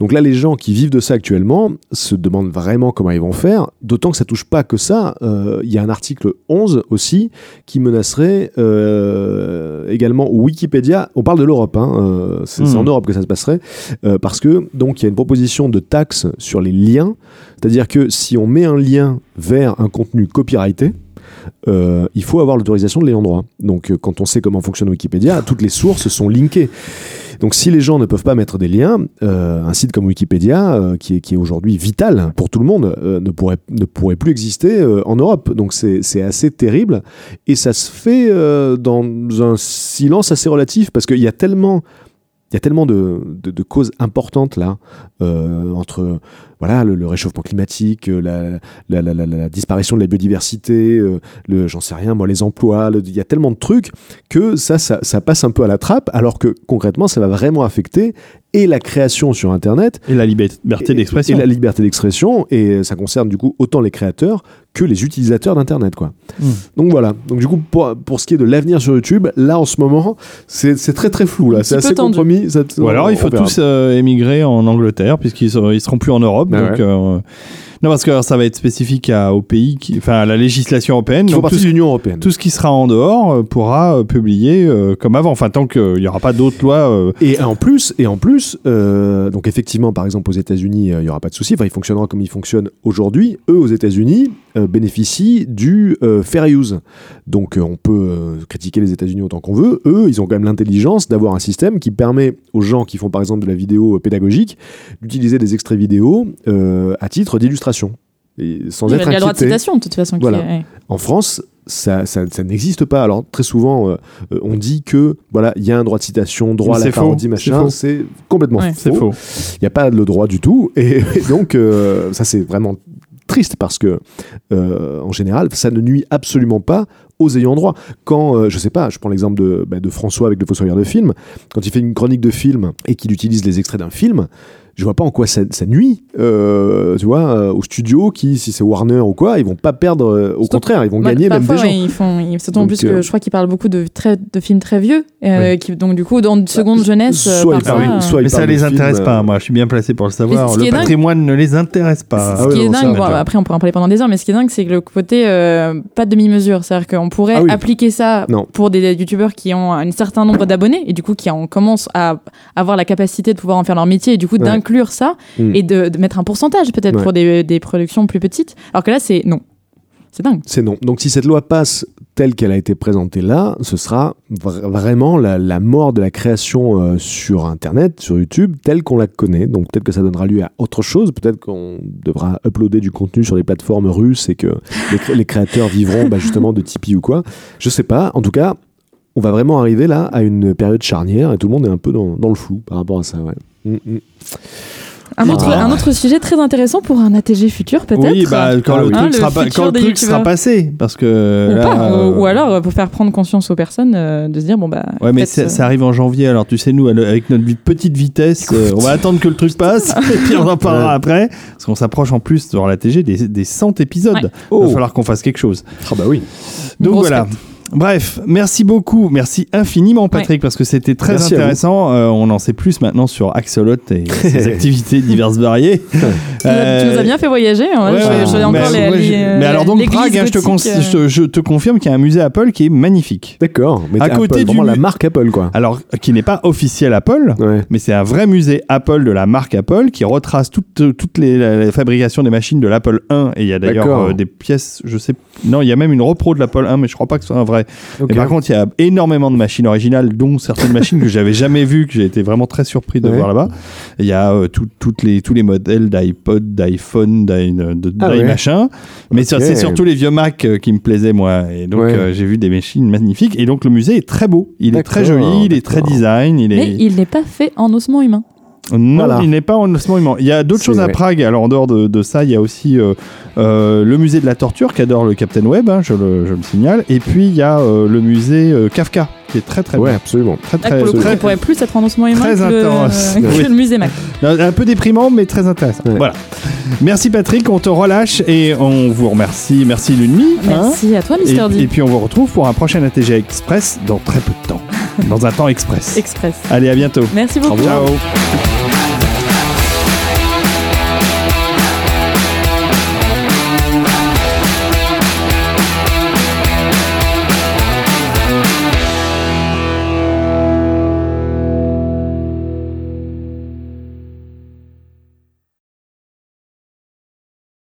Donc là, les gens qui vivent de ça actuellement se demandent vraiment comment ils vont faire, d'autant que ça touche pas que ça. Euh, Il y a un article 11 aussi qui menacerait euh, également Wikipédia. On parle de l'Europe, hein, euh, c'est en Europe que ça se passerait, parce que donc il y a une proposition de taxe sur les liens, c'est-à-dire que si on met un lien vers un contenu copyrighté, euh, il faut avoir l'autorisation de l'ayant droit. Donc, euh, quand on sait comment fonctionne Wikipédia, toutes les sources sont linkées. Donc, si les gens ne peuvent pas mettre des liens, euh, un site comme Wikipédia, qui est, aujourd'hui vital pour tout le monde, ne, pourrait, ne pourrait plus exister en Europe. Donc, c'est assez terrible. Et ça se fait dans un silence assez relatif, parce qu'il y a tellement... Il y a tellement de, de- causes importantes là, entre voilà, le, le réchauffement climatique, euh, la, la, la- la- la disparition de la biodiversité, euh, le, j'en sais rien, moi, les emplois, le- il y a tellement de trucs que ça, ça, ça passe un peu à la trappe, alors que concrètement, ça va vraiment affecter et la création sur Internet, Et la liberté d'expression. et la liberté d'expression, et ça concerne du coup autant les créateurs que les utilisateurs d'Internet, quoi. Mm. Donc voilà. Donc du coup, pour, pour ce qui est de l'avenir sur YouTube, là en ce moment, c'est c'est très très flou là. Un C'est assez tendu. compromis. Ça- Ou alors on il faut tous euh, émigrer en Angleterre puisqu'ils ils seront plus en Europe. Bah donc, ouais. Non, parce que alors, ça va être spécifique à, au pays, qui, enfin à la législation européenne. Qui Donc, tout, l'Union européenne. tout ce qui sera en dehors euh, pourra euh, publier euh, comme avant. Enfin, tant qu'il n'y aura pas d'autres lois. Et en plus, et en plus, donc effectivement, par exemple aux États-Unis, il y aura pas de souci. Enfin, il fonctionnera comme il fonctionne aujourd'hui. Eux, aux États-Unis, bénéficient du fair use. Donc, on peut critiquer les États-Unis autant qu'on veut. Eux, ils ont quand même l'intelligence d'avoir un système qui permet aux gens qui font par exemple de la vidéo pédagogique d'utiliser des extraits vidéo à titre d'illustration. Et sans Il y a être le droit de citation, de toute façon. qui Voilà. est- ouais. En France, ça, ça, ça n'existe pas. Alors très souvent, euh, on dit que voilà, il y a un droit de citation, droit à la faux, parodie, machin. C'est complètement Ouais. faux. faux. Il n'y a pas le droit du tout. Et, et donc, euh, ça c'est vraiment triste parce que, euh, en général, ça ne nuit absolument pas aux ayants droit. Quand, euh, je sais pas, je prends l'exemple de, bah, de François avec le Fossoyeur de film, quand il fait une chronique de film et qu'il utilise les extraits d'un film, je vois pas en quoi ça, ça nuit, euh, tu vois, euh, au studio qui, si c'est Warner ou quoi, ils vont pas perdre. euh, au Surtout- contraire, ils vont Bah, gagner même parfois, des gens. ils font, ils, c'est d'autant Donc, plus que euh, je crois qu'ils parlent beaucoup de, très, de films très vieux, euh, Ouais. qui, donc du coup, dans une seconde jeunesse, soit ils parfois, parlent- soit ils Mais ça les intéresse pas. Moi, je suis bien placé pour le savoir. Mais ce qui Le dingue- patrimoine ne les intéresse pas. Ce Ah ouais, qui est non, dingue, bon, après on pourrait en parler pendant des heures, mais ce qui est dingue, c'est que le côté euh, pas de demi-mesure, c'est-à-dire qu'on pourrait Ah oui. appliquer ça Non. pour des youtubeurs qui ont un certain nombre d'abonnés et du coup qui en commencent à avoir la capacité de pouvoir en faire leur métier et du coup Ouais. D'inclure ça Mm. et de, de mettre un pourcentage peut-être Ouais. pour des, des productions plus petites. Alors que là, c'est non. C'est dingue. C'est non. Donc si cette loi passe telle qu'elle a été présentée là, ce sera vra- vraiment la, la mort de la création euh, sur Internet, sur YouTube, telle qu'on la connaît. Donc peut-être que ça donnera lieu à autre chose. Peut-être qu'on devra uploader du contenu sur les plateformes russes et que les, cré- les créateurs vivront bah, justement de Tipeee ou quoi. Je sais pas. En tout cas, on va vraiment arriver là à une période charnière et tout le monde est un peu dans, dans le flou par rapport à ça. Ouais. Mm. Un autre, Ah. un autre sujet très intéressant pour un ATG futur peut-être. Oui, bah, quand Ah le oui. truc, Hein, le sera, pas- futur quand le des truc sera passé. Parce que. ou, là, pas, euh, ou alors euh, pour faire prendre conscience aux personnes euh, de se dire bon bah. Ouais, mais ça, euh, ça arrive en janvier, alors tu sais, nous, avec notre petite vitesse, euh, on va attendre que le truc passe, et puis on en parlera Ouais. après, parce qu'on s'approche en plus dans la TG des, des 100 épisodes. Ouais. Il Oh. va falloir qu'on fasse quelque chose. Ah bah oui. Donc Grosse voilà. fête. Bref, merci beaucoup, merci infiniment Patrick, parce que c'était très Merci intéressant. Euh, on en sait plus maintenant sur Axolot et ses activités diverses variées. Tu, nous as- tu nous as bien fait voyager. hein. Ouais, je, ouais, je- mais, encore les, ouais, les- je- euh, mais alors donc l'église Prague, hein, je, te euh, je confirme qu'il y a un musée Apple qui est magnifique. D'accord. Mais À côté Apple, du vraiment la marque Apple quoi. Alors, qui n'est pas officiel Apple, Ouais. mais c'est un vrai musée Apple de la marque Apple qui retrace toutes, les, la- la fabrication des machines de l'Apple 1. Et il y a d'ailleurs euh, des pièces, je sais, non, il y a même une repro de l'Apple 1, mais je crois pas que ce soit un vrai. Et par contre, il y a énormément de machines originales, dont certaines machines que j'avais jamais vues, que j'ai été vraiment très surpris de Ouais. voir là-bas. Il y a euh, tout- toutes les, tous les modèles d'iPod, d'iPhone, d'i- de, de Ah ouais. machin. Mais c'est surtout les vieux Mac euh, qui me plaisaient, moi. Et donc, Ouais. euh, j'ai vu des machines magnifiques. Et donc, le musée est très beau. Il est très joli, il est très design. Il est... Mais il n'est pas fait en ossement humain. Non, Voilà. il n'est pas en ossement humain. Il y a d'autres choses à. Prague. Alors, en dehors de, de ça, il y a aussi euh, euh, le musée de la torture qu'adore le Captain Web, hein, je, le, je le signale. Et puis, il y a euh, le musée Kafka, qui est très, très Ouais, bien. absolument. Très, très, pour le coup, très- il pourrait plus être en ossement humain très que, intéressant. le, Oui. le musée Mac. un peu déprimant, mais très intéressant. Ouais. Voilà. Merci Patrick, on te relâche et on vous remercie. Merci Lunmi. hein. Merci à toi, Et, Mister D. et puis on vous retrouve pour un prochain ATG Express dans très peu de temps. dans un temps express. Express. Allez, à bientôt. Merci beaucoup. Ciao.